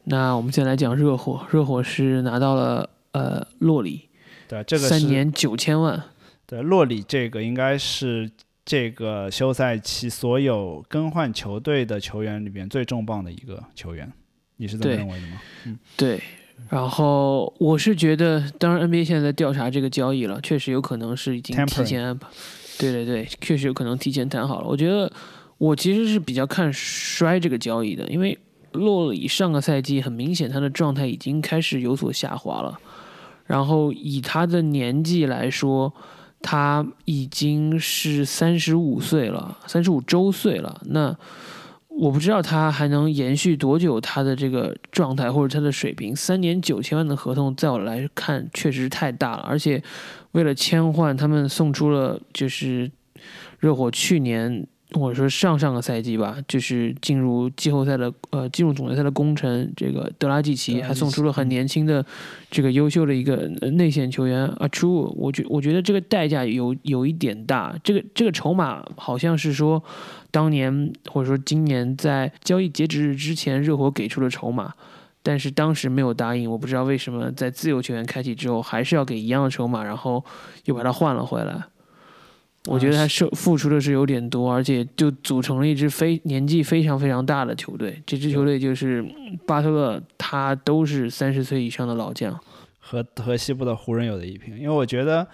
Speaker 2: 那我们先来讲热火，热火是拿到了。呃，洛里，
Speaker 3: 对，这个
Speaker 2: 三年九千万。
Speaker 3: 对，洛里这个应该是这个休赛期所有更换球队的球员里边最重磅的一个球员，你是这么认为的吗？
Speaker 2: 嗯，对。然后我是觉得，当然 NBA 现在在调查这个交易了，确实有可能是已经提前安排。对对对，确实有可能提前谈好了。我觉得我其实是比较看衰这个交易的，因为洛里上个赛季很明显他的状态已经开始有所下滑了。然后以他的年纪来说，他已经是三十五岁了，三十五周岁了。那我不知道他还能延续多久他的这个状态或者他的水平。三年九千万的合同，在我来看确实太大了。而且为了签换，他们送出了就是热火去年。或者说上上个赛季吧，就是进入季后赛的呃进入总决赛的功臣，这个德拉季奇还送出了很年轻的这个优秀的一个内线球员阿楚，我觉我觉得这个代价有有一点大，这个这个筹码好像是说当年或者说今年在交易截止日之前热火给出了筹码，但是当时没有答应，我不知道为什么在自由球员开启之后还是要给一样的筹码，然后又把它换了回来。我觉得他是付出的是有点多，而且就组成了一支非年纪非常非常大的球队。这支球队就是巴特勒，他都是三十岁以上的老将，
Speaker 3: 和和西部的湖人有的一拼。因为我觉得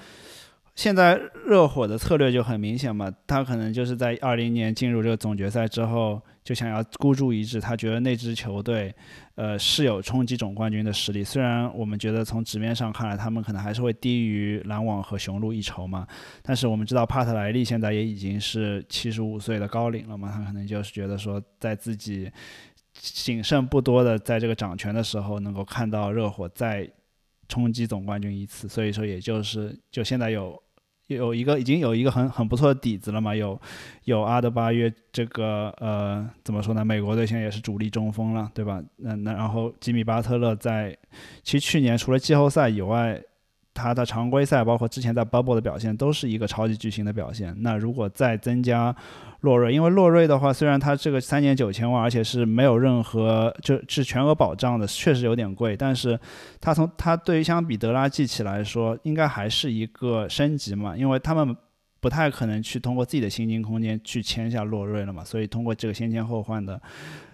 Speaker 3: 现在热火的策略就很明显嘛，他可能就是在二零年进入这个总决赛之后。就想要孤注一掷，他觉得那支球队，呃，是有冲击总冠军的实力。虽然我们觉得从纸面上看来，他们可能还是会低于篮网和雄鹿一筹嘛，但是我们知道帕特莱利现在也已经是七十五岁的高龄了嘛，他可能就是觉得说，在自己仅剩不多的在这个掌权的时候，能够看到热火再冲击总冠军一次，所以说也就是就现在有。有一个已经有一个很很不错的底子了嘛，有有阿德巴约这个呃怎么说呢？美国队现在也是主力中锋了，对吧？那那然后吉米巴特勒在其实去年除了季后赛以外。他的常规赛，包括之前在 Bubble 的表现，都是一个超级巨星的表现。那如果再增加洛瑞，因为洛瑞的话，虽然他这个三年九千万，而且是没有任何就是全额保障的，确实有点贵。但是，他从他对于相比德拉季奇来说，应该还是一个升级嘛，因为他们不太可能去通过自己的薪金空间去签下洛瑞了嘛，所以通过这个先签后换的。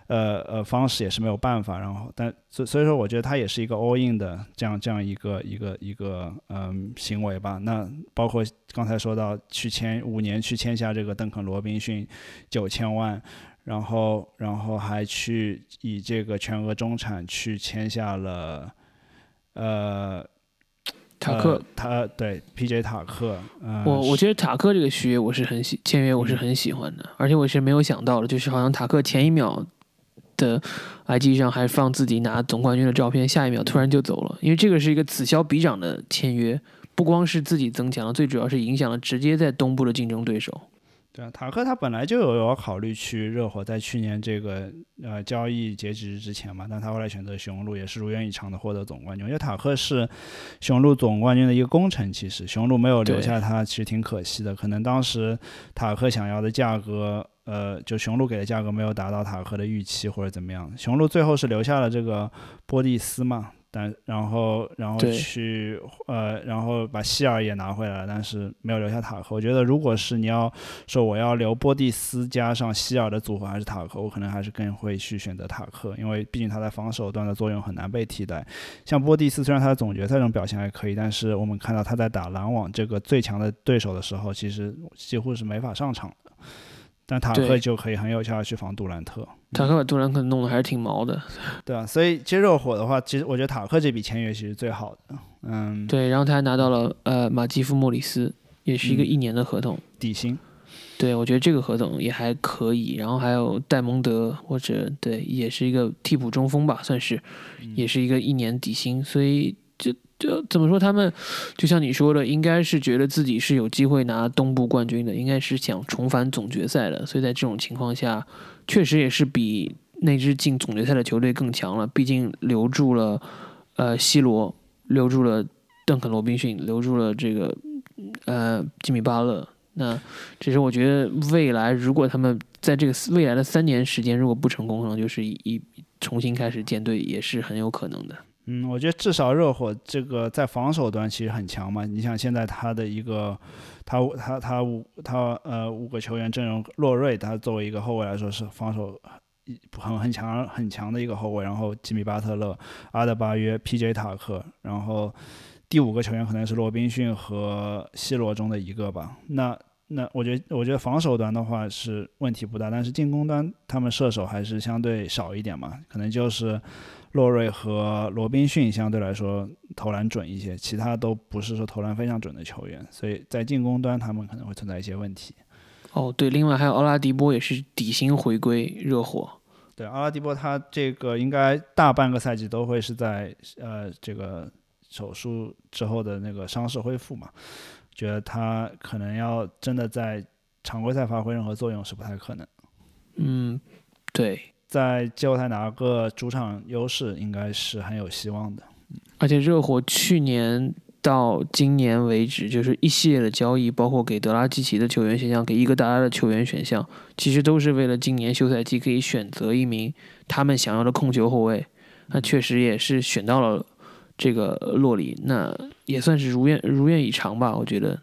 Speaker 3: 呃呃，方式也是没有办法，然后但所所以说，我觉得他也是一个 all in 的这样这样一个一个一个嗯行为吧。那包括刚才说到去签五年去签下这个邓肯罗宾逊九千万，然后然后还去以这个全额中产去签下了呃
Speaker 2: 塔克，
Speaker 3: 他对 P.J. 塔克。
Speaker 2: 我我觉得塔克这个续约我是很喜签约我是很喜欢的，而且我是没有想到的，就是好像塔克前一秒。的 IG 上还放自己拿总冠军的照片，下一秒突然就走了，因为这个是一个此消彼长的签约，不光是自己增强了，最主要是影响了直接在东部的竞争对手。
Speaker 3: 对啊，塔克他本来就有要考虑去热火，在去年这个呃交易截止之前嘛，但他后来选择雄鹿，也是如愿以偿的获得总冠军。因为塔克是雄鹿总冠军的一个功臣，其实雄鹿没有留下他，其实挺可惜的。可能当时塔克想要的价格。呃，就雄鹿给的价格没有达到塔克的预期，或者怎么样。雄鹿最后是留下了这个波蒂斯嘛，但然后然后去呃，然后把希尔也拿回来了，但是没有留下塔克。我觉得如果是你要说我要留波蒂斯加上希尔的组合还是塔克，我可能还是更会去选择塔克，因为毕竟他在防守端的作用很难被替代。像波蒂斯虽然他的总决赛这种表现还可以，但是我们看到他在打篮网这个最强的对手的时候，其实几乎是没法上场的。但塔克就可以很有效的去防杜兰特。
Speaker 2: 塔克把杜兰特弄得还是挺毛的。
Speaker 3: 对啊，所以其实热火的话，其实我觉得塔克这笔签约其实最好的，嗯，
Speaker 2: 对，然后他还拿到了呃马基夫莫里斯，也是一个
Speaker 3: 嗯
Speaker 2: 一年的合同。
Speaker 3: 底薪，
Speaker 2: 对，我觉得这个合同也还可以。然后还有戴蒙德，或者对，也是一个替补中锋吧，算是，也是一个一年底薪。所以就就怎么说，他们就像你说的，应该是觉得自己是有机会拿东部冠军的，应该是想重返总决赛的。所以在这种情况下，确实也是比那支进总决赛的球队更强了。毕竟留住了呃西罗，留住了邓肯罗宾逊，留住了这个呃吉米巴勒。那只是我觉得未来如果他们在这个未来的三年时间如果不成功，可能就是一一重新开始建队也是很有可能的。
Speaker 3: 嗯，我觉得至少热火这个在防守端其实很强嘛。你想现在他的一个，他他他五他呃五个球员阵容，洛瑞他作为一个后卫来说是防守很很强很强的一个后卫，然后吉米巴特勒、阿德巴约、P.J. 塔克，然后第五个球员可能是罗宾逊和西罗中的一个吧。那那我觉得我觉得防守端的话是问题不大，但是进攻端他们射手还是相对少一点嘛，可能就是。洛瑞和罗宾逊相对来说投篮准一些，其他都不是说投篮非常准的球员，所以在进攻端他们可能会存在一些问题。
Speaker 2: 哦，对，另外还有奥拉迪波也是底薪回归热火。
Speaker 3: 对，奥拉迪波他这个应该大半个赛季都会是在呃这个手术之后的那个伤势恢复嘛，觉得他可能要真的在常规赛发挥任何作用是不太可能。
Speaker 2: 嗯，对，
Speaker 3: 在季后赛拿个主场优势应该是很有希望的。
Speaker 2: 而且热火去年到今年为止，就是一系列的交易，包括给德拉季奇的球员选项，给伊戈达拉的球员选项，其实都是为了今年休赛季可以选择一名他们想要的控球后卫。那确实也是选到了这个洛里，那也算是如愿如愿以偿吧，我觉得。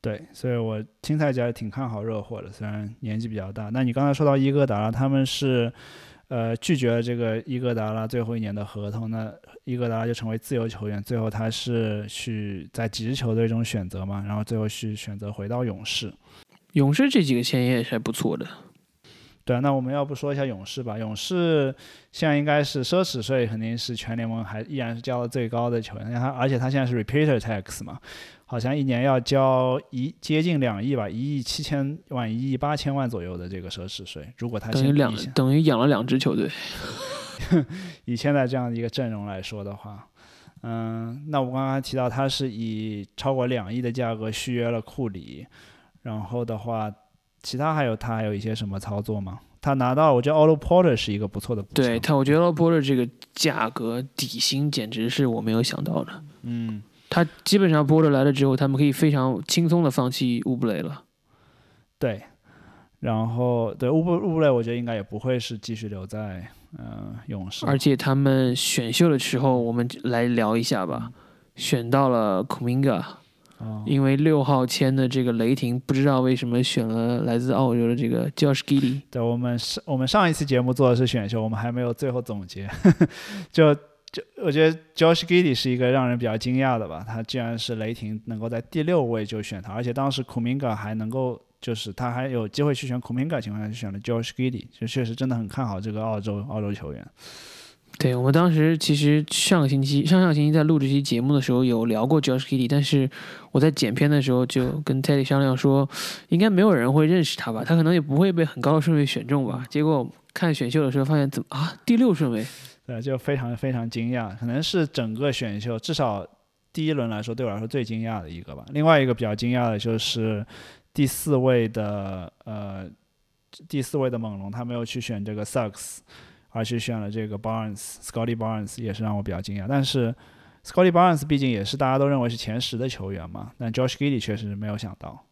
Speaker 3: 对，所以我青赛家也挺看好热火的，虽然年纪比较大。那你刚才说到伊戈达拉，他们是呃拒绝了这个伊戈达拉最后一年的合同，那伊戈达拉就成为自由球员，最后他是去在几支球队中选择嘛，然后最后去选择回到勇士。
Speaker 2: 勇士这几个签约也是还不错的。
Speaker 3: 对啊，那我们要不说一下勇士吧？勇士现在应该是奢侈税肯定是全联盟还依然是交的最高的球员，他而且他现在是 repeater tax 嘛，好像一年要交一接近两亿吧，一亿七千万、一亿八千万左右的这个奢侈税。如果他现
Speaker 2: 等于两等于养了两支球队。
Speaker 3: 以现在这样的一个阵容来说的话，嗯，那我刚刚提到他是以超过两亿的价格续约了库里，然后的话，其他还有他还有一些什么操作吗？他拿到，我觉得 Olo Porter 是一个不错的补。
Speaker 2: 对他，我觉得波特这个价格底薪简直是我没有想到的。
Speaker 3: 嗯，
Speaker 2: 他基本上波特来了之后，他们可以非常轻松的放弃乌布雷了。
Speaker 3: 对。然后对乌布乌布雷，我觉得应该也不会是继续留在嗯、呃、勇士。
Speaker 2: 而且他们选秀的时候，我们来聊一下吧。选到了库明加，
Speaker 3: 哦，
Speaker 2: 因为六号签的这个雷霆不知道为什么选了来自澳洲的这个 Josh Giddey。
Speaker 3: 对我们上我们上一期节目做的是选秀，我们还没有最后总结。就就我觉得 Josh Giddey 是一个让人比较惊讶的吧，他居然是雷霆能够在第六位就选他，而且当时 Kuminga 还能够。就是他还有机会去选 Kuminga 情况下，就选了 Josh Giddey，就确实真的很看好这个澳洲澳洲球员。
Speaker 2: 对我们当时其实上个星期、上上星期在录这期节目的时候有聊过 Josh Giddey，但是我在剪片的时候就跟 Teddy 商量说，应该没有人会认识他吧，他可能也不会被很高的顺位选中吧。结果看选秀的时候发现，怎么啊第六顺位？
Speaker 3: 对，就非常非常惊讶，可能是整个选秀至少第一轮来说对我来说最惊讶的一个吧。另外一个比较惊讶的就是。第四位的呃，第四位的猛龙，他没有去选这个 Sucks，而去选了这个 Barnes，Scotty Barnes 也是让我比较惊讶。但是 Scotty Barnes 毕竟也是大家都认为是前十的球员嘛，但 Josh g i d d y 确实没有想到。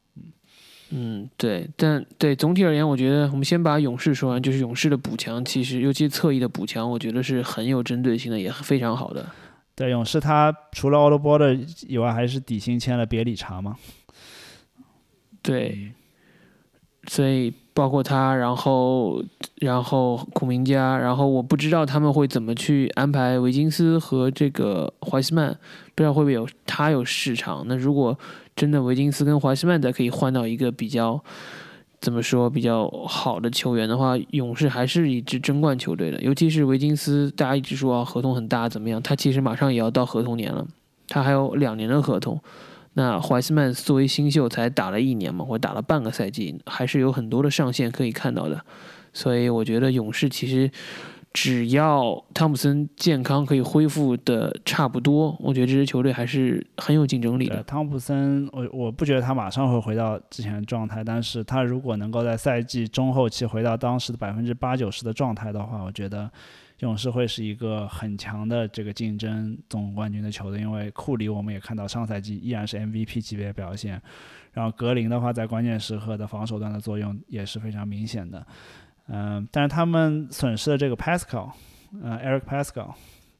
Speaker 2: 嗯嗯，对，但对总体而言，我觉得我们先把勇士说完，就是勇士的补强，其实尤其侧翼的补强，我觉得是很有针对性的，也非常好的。
Speaker 3: 对，勇士他除了奥罗波的以外，还是底薪签了别理查嘛。
Speaker 2: 对，所以包括他，然后然后库明加，然后我不知道他们会怎么去安排维金斯和这个怀斯曼，不知道会不会有他有市场。那如果真的维金斯跟怀斯曼再可以换到一个比较。怎么说比较好的球员的话，勇士还是一支争冠球队的。尤其是维金斯，大家一直说合同很大怎么样？他其实马上也要到合同年了，他还有两年的合同。那怀斯曼作为新秀才打了一年嘛，或打了半个赛季，还是有很多的上限可以看到的。所以我觉得勇士其实。只要汤普森健康可以恢复的差不多，我觉得这支球队还是很有竞争力的。
Speaker 3: 汤普森，我我不觉得他马上会回到之前的状态，但是他如果能够在赛季中后期回到当时的百分之八九十的状态的话，我觉得勇士会是一个很强的这个竞争总冠军的球队。因为库里我们也看到上赛季依然是 MVP 级别表现，然后格林的话在关键时刻的防守端的作用也是非常明显的。嗯，但是他们损失的这个 Pascal，呃，Eric Pascal，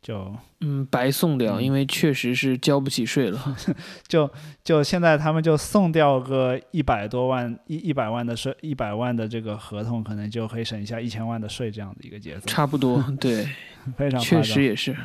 Speaker 3: 就
Speaker 2: 嗯白送掉，因为确实是交不起税了。
Speaker 3: 就就现在他们就送掉个一百多万一一百万的税，一百万的这个合同，可能就可以省下一千万的税这样的一个节奏。
Speaker 2: 差不多，对，
Speaker 3: 非常
Speaker 2: 确实也是，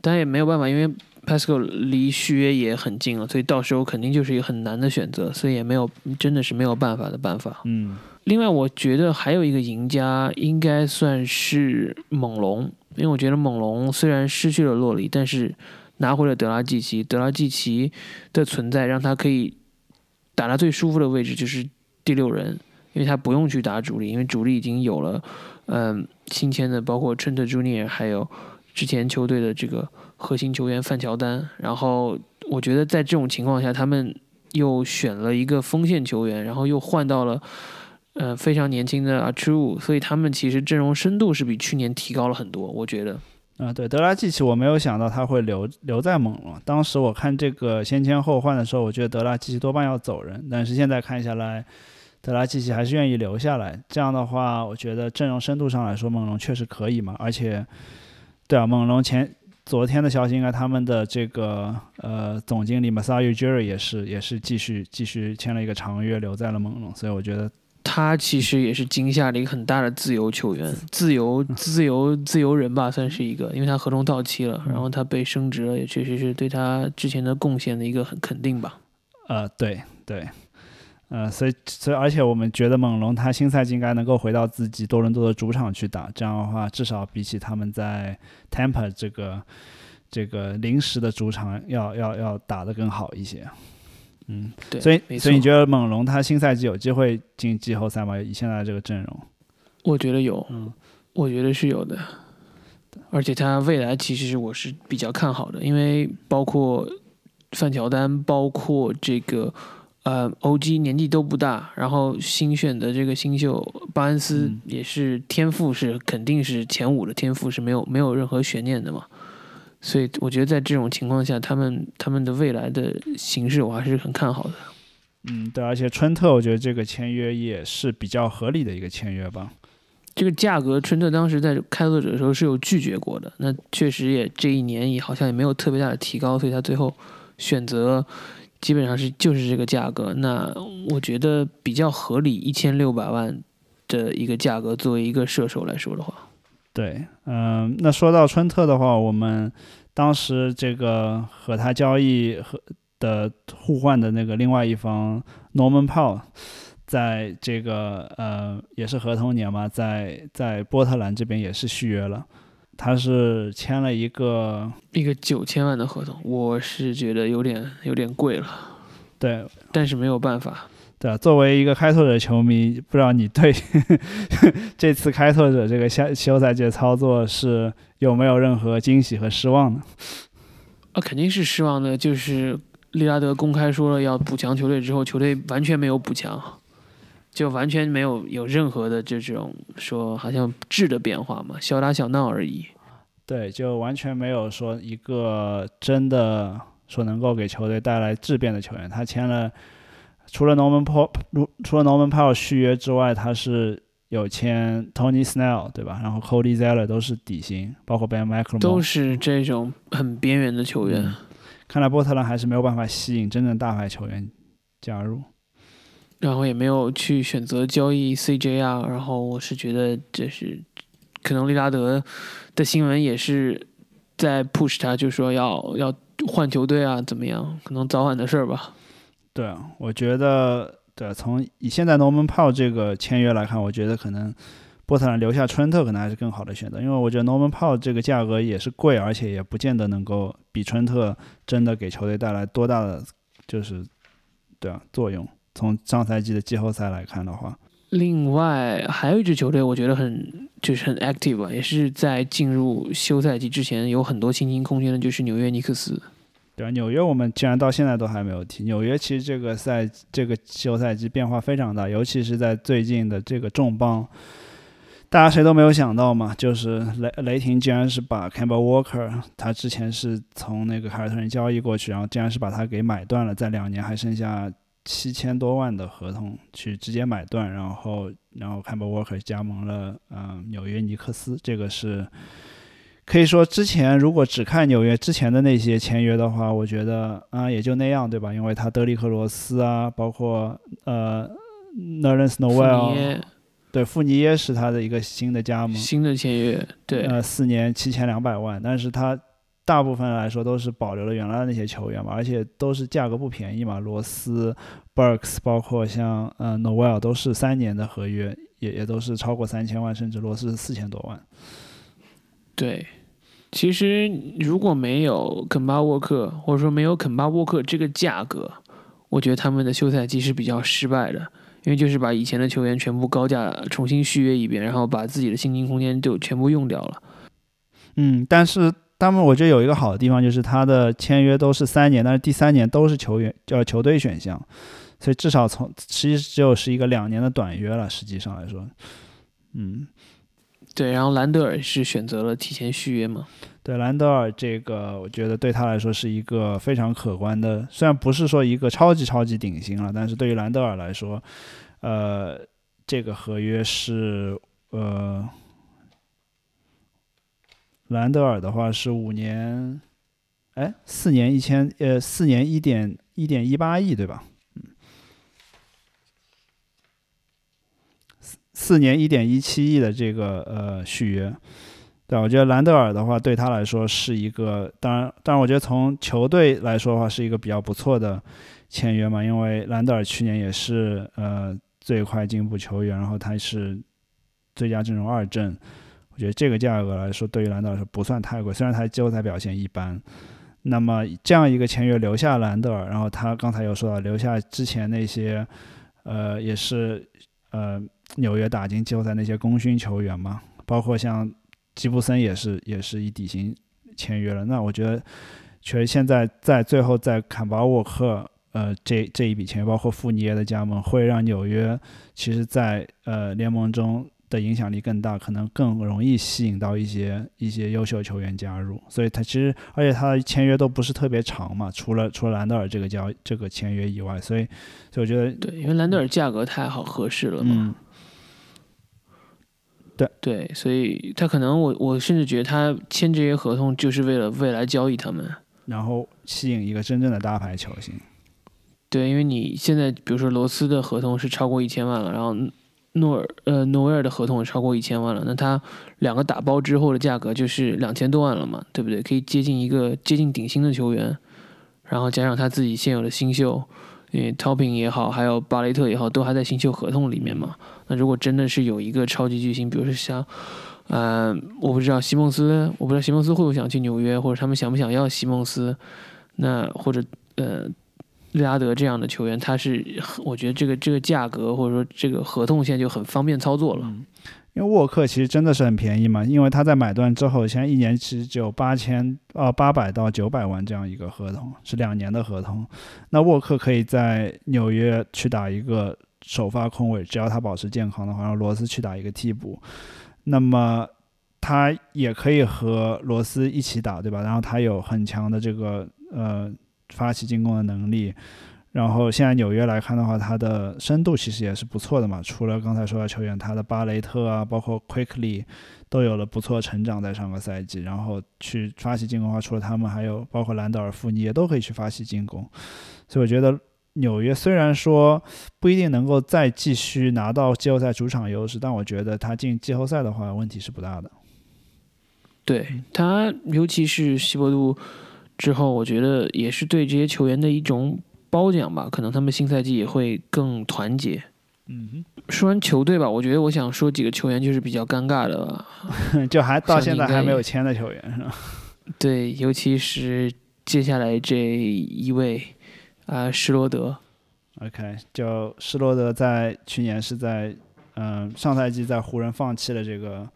Speaker 2: 但也没有办法，因为 Pascal 离续约也很近了，所以到时候肯定就是一个很难的选择，所以也没有真的是没有办法的办法。
Speaker 3: 嗯。
Speaker 2: 另外，我觉得还有一个赢家应该算是猛龙，因为我觉得猛龙虽然失去了洛里，但是拿回了德拉季奇。德拉季奇的存在让他可以打他最舒服的位置，就是第六人，因为他不用去打主力，因为主力已经有了，嗯，新签的包括春特朱尼尔，还有之前球队的这个核心球员范乔丹。然后我觉得在这种情况下，他们又选了一个锋线球员，然后又换到了。呃，非常年轻的 True，所以他们其实阵容深度是比去年提高了很多，我觉得。
Speaker 3: 啊，对，德拉季奇，我没有想到他会留留在猛龙。当时我看这个先签后换的时候，我觉得德拉季奇多半要走人，但是现在看下来，德拉季奇还是愿意留下来。这样的话，我觉得阵容深度上来说，猛龙确实可以嘛。而且，对啊，猛龙前昨天的消息，应该他们的这个呃总经理 Masai Ujiri 也是也是继续继续签了一个长约，留在了猛龙。所以我觉得。
Speaker 2: 他其实也是惊吓了一个很大的自由球员，自由自由自由人吧，算是一个，因为他合同到期了，然后他被升职了，也确实是对他之前的贡献的一个很肯定吧。
Speaker 3: 呃，对对，呃，所以所以而且我们觉得猛龙他新赛季应该能够回到自己多伦多的主场去打，这样的话至少比起他们在 Tampa 这个这个临时的主场要要要打得更好一些。嗯，
Speaker 2: 对，
Speaker 3: 所以所以你觉得猛龙他新赛季有机会进季后赛吗？以现在这个阵容，
Speaker 2: 我觉得有，嗯，我觉得是有的，而且他未来其实我是比较看好的，因为包括范乔丹，包括这个呃 OG 年纪都不大，然后新选的这个新秀巴恩斯也是天赋是肯定是前五的天赋是没有没有任何悬念的嘛。所以我觉得在这种情况下，他们他们的未来的形势我还是很看好的。
Speaker 3: 嗯，对，而且春特我觉得这个签约也是比较合理的一个签约吧。
Speaker 2: 这个价格，春特当时在开拓者的时候是有拒绝过的。那确实也这一年也好像也没有特别大的提高，所以他最后选择基本上是就是这个价格。那我觉得比较合理，一千六百万的一个价格作为一个射手来说的话。
Speaker 3: 对，嗯，那说到春特的话，我们当时这个和他交易和的互换的那个另外一方 Norman Powell，在这个呃也是合同年嘛，在在波特兰这边也是续约了，他是签了一个
Speaker 2: 一个九千万的合同，我是觉得有点有点贵了，
Speaker 3: 对，
Speaker 2: 但是没有办法。
Speaker 3: 对啊，作为一个开拓者球迷，不知道你对 这次开拓者这个休休赛季操作是有没有任何惊喜和失望呢？
Speaker 2: 啊，肯定是失望的。就是利拉德公开说了要补强球队之后，球队完全没有补强，就完全没有有任何的这种说好像质的变化嘛，小打小闹而已。
Speaker 3: 对，就完全没有说一个真的说能够给球队带来质变的球员，他签了。除了 Norman Paul，除了 Norman Powell 续约之外，他是有签 Tony Snell 对吧？然后 Cody Zeller 都是底薪，包括 Ben McLemore
Speaker 2: 都是这种很边缘的球员。
Speaker 3: 看来波特兰还是没有办法吸引真正大牌球员加入，
Speaker 2: 然后也没有去选择交易 CJ 啊。然后我是觉得这是可能利拉德的新闻也是在 push 他，就说要要换球队啊，怎么样？可能早晚的事儿吧。
Speaker 3: 对啊，我觉得对，从以现在 Norman Powell 这个签约来看，我觉得可能。波特兰留下春特可能还是更好的选择，因为我觉得 Norman Powell 这个价格也是贵，而且也不见得能够比春特真的给球队带来多大的就是对啊作用。从上赛季的季后赛来看的话，
Speaker 2: 另外还有一支球队，我觉得很就是很 active 吧，也是在进入休赛季之前有很多薪金空间的，就是纽约尼克斯。
Speaker 3: 对啊，纽约我们竟然到现在都还没有提。纽约其实这个赛这个休赛季变化非常大，尤其是在最近的这个重磅。大家谁都没有想到嘛，就是雷雷霆竟然是把 Campbell Walker，他之前是从那个凯尔特人交易过去，然后竟然是把他给买断了，在两年还剩下七千多万的合同去直接买断，然后然后 Campbell Walker 加盟了嗯纽约尼克斯，这个是可以说之前如果只看纽约之前的那些签约的话，我觉得啊也就那样对吧？因为他德里克罗斯啊，包括呃 Nerlens Noel。对，富尼耶是他的一个新的加盟，
Speaker 2: 新的签约，对，
Speaker 3: 呃，四年七千两百万，但是他大部分来说都是保留了原来的那些球员嘛，而且都是价格不便宜嘛，罗斯、Burks，包括像呃 Noel 都是三年的合约，也也都是超过三千万，甚至罗斯四千多万。
Speaker 2: 对，其实如果没有肯巴沃克，或者说没有肯巴沃克这个价格，我觉得他们的休赛季是比较失败的。因为就是把以前的球员全部高价重新续约一遍，然后把自己的薪金空间就全部用掉了。
Speaker 3: 嗯，但是他们我觉得有一个好的地方，就是他的签约都是三年，但是第三年都是球员叫球队选项，所以至少从其实只有是一个两年的短约了。实际上来说，嗯，
Speaker 2: 对。然后兰德尔是选择了提前续约嘛？
Speaker 3: 对，兰德尔这个我觉得对他来说是一个非常可观的，虽然不是说一个超级超级顶薪了，但是对于兰德尔来说，呃，这个合约是呃，兰德尔的话是五年，哎，四年一千，呃，四年一点一点一八亿，对吧？四年一点一七亿的这个呃续约。对，我觉得兰德尔的话对他来说是一个，当然，当然，我觉得从球队来说的话是一个比较不错的签约嘛，因为兰德尔去年也是呃最快进步球员，然后他是最佳阵容二阵，我觉得这个价格来说对于兰德尔说不算太贵，虽然他季后赛表现一般，那么这样一个签约留下兰德尔，然后他刚才有说到留下之前那些呃也是呃纽约打进季后赛那些功勋球员嘛，包括像。吉布森也是也是以底薪签约了，那我觉得，确实现在在最后在坎巴沃克呃这这一笔签约，包括富尼耶的加盟，会让纽约其实在呃联盟中的影响力更大，可能更容易吸引到一些一些优秀球员加入。所以他其实而且他的签约都不是特别长嘛，除了除了兰德尔这个交这个签约以外，所以所以我觉得
Speaker 2: 对，因为兰德尔价格太好合适了嘛。
Speaker 3: 对
Speaker 2: 对，所以他可能我我甚至觉得他签这些合同就是为了未来交易他们，
Speaker 3: 然后吸引一个真正的大牌球星。
Speaker 2: 对，因为你现在比如说罗斯的合同是超过一千万了，然后诺尔呃诺维尔的合同也超过一千万了，那他两个打包之后的价格就是两千多万了嘛，对不对？可以接近一个接近顶薪的球员，然后加上他自己现有的新秀。因为 Topping 也好，还有巴雷特也好，都还在新秀合同里面嘛。那如果真的是有一个超级巨星，比如说像，嗯，我不知道西蒙斯，我不知道西蒙斯会不会想去纽约，或者他们想不想要西蒙斯？那或者呃，利拉德这样的球员，他是我觉得这个这个价格或者说这个合同现在就很方便操作了。
Speaker 3: 因为沃克其实真的是很便宜嘛，因为他在买断之后，现在一年其实只有八千呃八百到九百万这样一个合同，是两年的合同。那沃克可以在纽约去打一个首发控卫，只要他保持健康的话，让罗斯去打一个替补。那么他也可以和罗斯一起打，对吧？然后他有很强的这个呃发起进攻的能力。然后现在纽约来看的话，他的深度其实也是不错的嘛。除了刚才说的球员，他的巴雷特啊，包括 Quickly 都有了不错成长在上个赛季。然后去发起进攻的话，除了他们，还有包括兰德尔、富尼也都可以去发起进攻。所以我觉得纽约虽然说不一定能够再继续拿到季后赛主场优势，但我觉得他进季后赛的话，问题是不大的。
Speaker 2: 对他，尤其是西伯杜之后，我觉得也是对这些球员的一种。褒奖吧，可能他们新赛季也会更团结。
Speaker 3: 嗯，
Speaker 2: 说完球队吧，我觉得我想说几个球员就是比较尴尬的吧，
Speaker 3: 就还到现在还没有签的球员是吧？
Speaker 2: 对，尤其是接下来这一位啊，施罗德。
Speaker 3: OK，就施罗德在去年是在嗯上赛季在湖人放弃了这个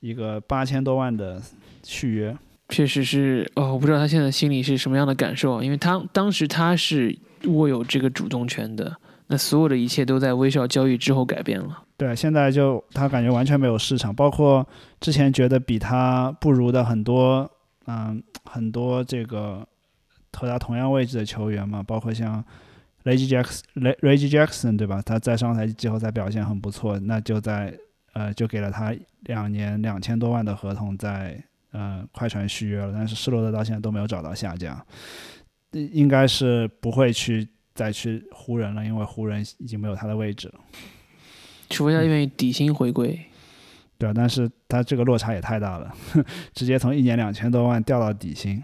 Speaker 3: 一个八千多万的续约。
Speaker 2: 确实是哦，我不知道他现在心里是什么样的感受，因为他当时他是握有这个主动权的，那所有的一切都在威少交易之后改变了。
Speaker 3: 对，现在就他感觉完全没有市场，包括之前觉得比他不如的很多，嗯，很多这个和他同样位置的球员嘛，包括像雷吉杰克雷雷吉杰克森，对吧？他在上赛季季后赛表现很不错，那就在呃就给了他两年两千多万的合同在。呃，快船续约了，但是施罗德到现在都没有找到下家，应该是不会去再去湖人了，因为湖人已经没有他的位置了。
Speaker 2: 除非他愿意底薪回归。
Speaker 3: 对啊，但是他这个落差也太大了，直接从一年两千多万掉到底薪。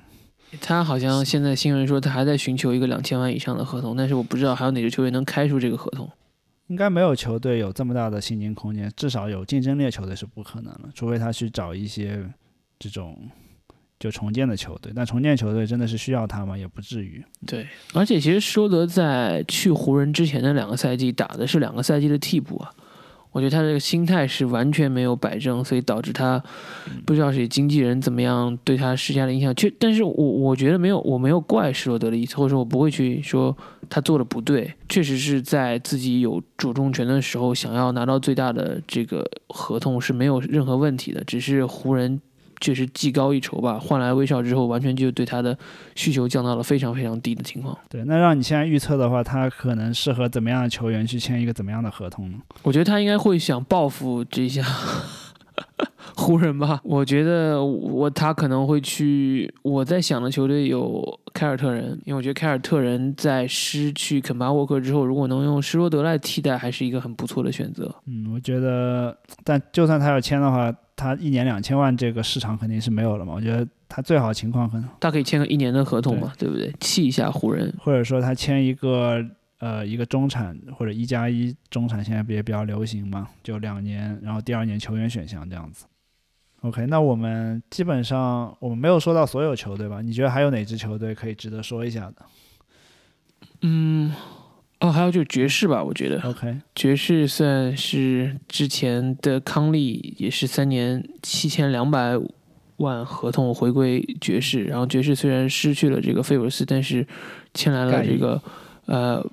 Speaker 2: 他好像现在新闻说他还在寻求一个两千万以上的合同，但是我不知道还有哪支球队能开出这个合同。
Speaker 3: 应该没有球队有这么大的薪金空间，至少有竞争力球队是不可能的，除非他去找一些。这种就重建的球队，但重建球队真的是需要他吗？也不至于。
Speaker 2: 对，而且其实施罗德在去湖人之前的两个赛季打的是两个赛季的替补啊。我觉得他这个心态是完全没有摆正，所以导致他不知道是经纪人怎么样对他施加的影响。就但是我我觉得没有，我没有怪施罗德的意思，或者说我不会去说他做的不对。确实是在自己有主动权的时候，想要拿到最大的这个合同是没有任何问题的，只是湖人。确实技高一筹吧，换来威少之后，完全就对他的需求降到了非常非常低的情况。
Speaker 3: 对，那让你现在预测的话，他可能适合怎么样的球员去签一个怎么样的合同呢？
Speaker 2: 我觉得他应该会想报复这一下 湖人吧。我觉得我他可能会去我在想的球队有凯尔特人，因为我觉得凯尔特人在失去肯巴沃克之后，如果能用施罗德来替代，还是一个很不错的选择。
Speaker 3: 嗯，我觉得，但就算他要签的话。他一年两千万，这个市场肯定是没有了嘛？我觉得他最好情况可能
Speaker 2: 他可以签个一年的合同嘛，对不对？气一下湖人，
Speaker 3: 或者说他签一个呃一个中产或者一加一中产，现在不也比较流行嘛？就两年，然后第二年球员选项这样子。OK，那我们基本上我们没有说到所有球队吧？你觉得还有哪支球队可以值得说一下的？
Speaker 2: 嗯。哦，还有就是爵士吧，我觉得。
Speaker 3: OK，
Speaker 2: 爵士算是之前的康利，也是三年七千两百万合同回归爵士。然后爵士虽然失去了这个费尔斯，但是签来了这个呃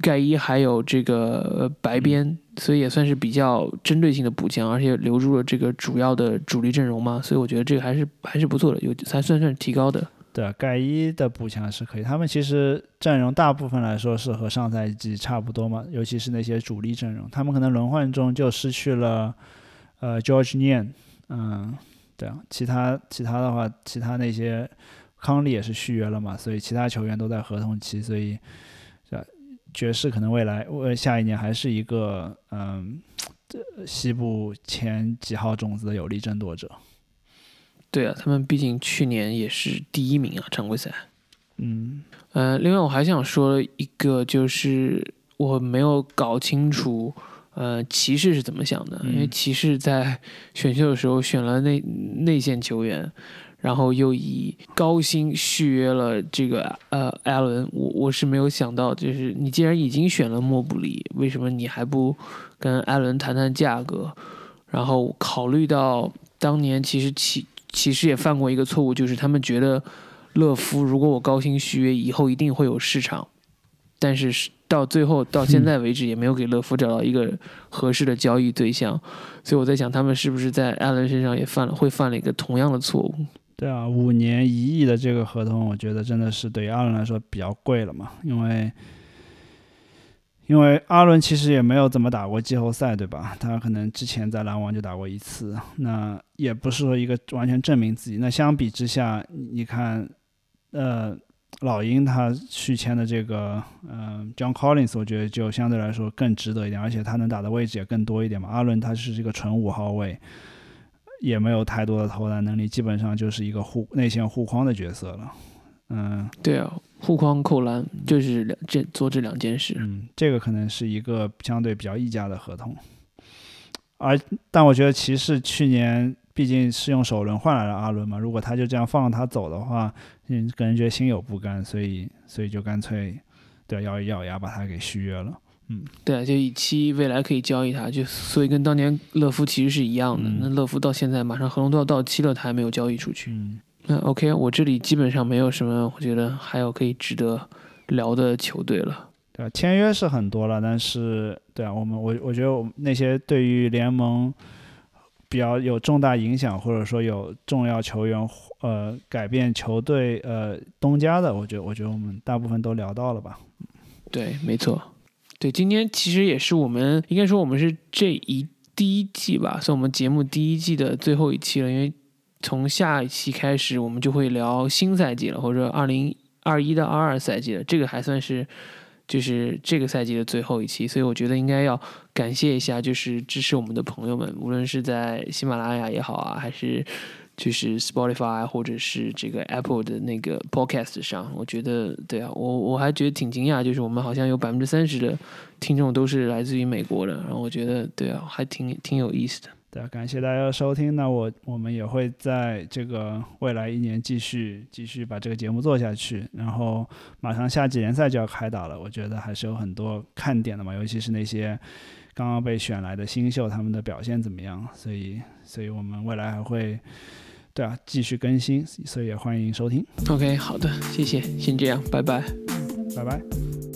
Speaker 2: 盖伊，还有这个白边，所以也算是比较针对性的补强，而且留住了这个主要的主力阵容嘛。所以我觉得这个还是还是不错的，有才算算提高的。
Speaker 3: 对，盖伊的补强是可以。他们其实阵容大部分来说是和上赛季差不多嘛，尤其是那些主力阵容。他们可能轮换中就失去了，呃，George Nian，嗯，对啊，其他其他的话，其他那些康利也是续约了嘛，所以其他球员都在合同期，所以，爵士可能未来呃下一年还是一个嗯，西部前几号种子的有力争夺者。
Speaker 2: 对啊，他们毕竟去年也是第一名啊，常规赛。
Speaker 3: 嗯，
Speaker 2: 呃，另外我还想说一个，就是我没有搞清楚，呃，骑士是怎么想的？因为骑士在选秀的时候选了内内线球员，然后又以高薪续约了这个呃艾伦。我我是没有想到，就是你既然已经选了莫布里，为什么你还不跟艾伦谈谈价格？然后考虑到当年其实骑其实也犯过一个错误，就是他们觉得乐福如果我高薪续约，以后一定会有市场，但是到最后到现在为止也没有给乐福找到一个合适的交易对象，所以我在想他们是不是在艾伦身上也犯了会犯了一个同样的错误？
Speaker 3: 对啊，五年一亿的这个合同，我觉得真的是对于艾伦来说比较贵了嘛，因为因为阿伦其实也没有怎么打过季后赛，对吧？他可能之前在篮网就打过一次，那也不是说一个完全证明自己。那相比之下，你看，呃，老鹰他续签的这个，嗯，John Collins，我觉得就相对来说更值得一点，而且他能打的位置也更多一点嘛。阿伦他是这个纯五号位，也没有太多的投篮能力，基本上就是一个护内线护框的角色了。嗯，
Speaker 2: 对啊，护框扣篮就是两这做这两件事。
Speaker 3: 嗯，这个可能是一个相对比较溢价的合同，而但我觉得骑士去年毕竟是用首轮换来了阿伦嘛，如果他就这样放他走的话，嗯，个人觉得心有不甘，所以所以就干脆对咬一咬牙把他给续约了。嗯，
Speaker 2: 对啊，就以期未来可以交易他，就所以跟当年乐福其实是一样的。那乐福到现在马上合同都要到期了，他还没有交易出去。
Speaker 3: 嗯。
Speaker 2: 那 OK，我这里基本上没有什么，我觉得还有可以值得聊的球队了。
Speaker 3: 对，签约是很多了，但是对啊，我们我我觉得我们那些对于联盟比较有重大影响，或者说有重要球员呃改变球队呃东家的，我觉得我觉得我们大部分都聊到了吧。
Speaker 2: 对，没错。对，今天其实也是我们应该说我们是这一第一季吧，算我们节目第一季的最后一期了，因为。从下一期开始，我们就会聊新赛季了，或者二零二一到二二赛季了。这个还算是就是这个赛季的最后一期，所以我觉得应该要感谢一下，就是支持我们的朋友们，无论是在喜马拉雅也好啊，还是就是 Spotify 或者是这个 Apple 的那个 Podcast 上，我觉得对啊，我我还觉得挺惊讶，就是我们好像有百分之三十的听众都是来自于美国的，然后我觉得对啊，还挺挺有意思的。
Speaker 3: 对，感谢大家的收听。那我我们也会在这个未来一年继续继续把这个节目做下去。然后马上夏季联赛就要开打了，我觉得还是有很多看点的嘛，尤其是那些刚刚被选来的新秀，他们的表现怎么样？所以，所以我们未来还会对啊继续更新，所以也欢迎收听。
Speaker 2: OK，好的，谢谢，先这样，拜拜，
Speaker 3: 拜拜。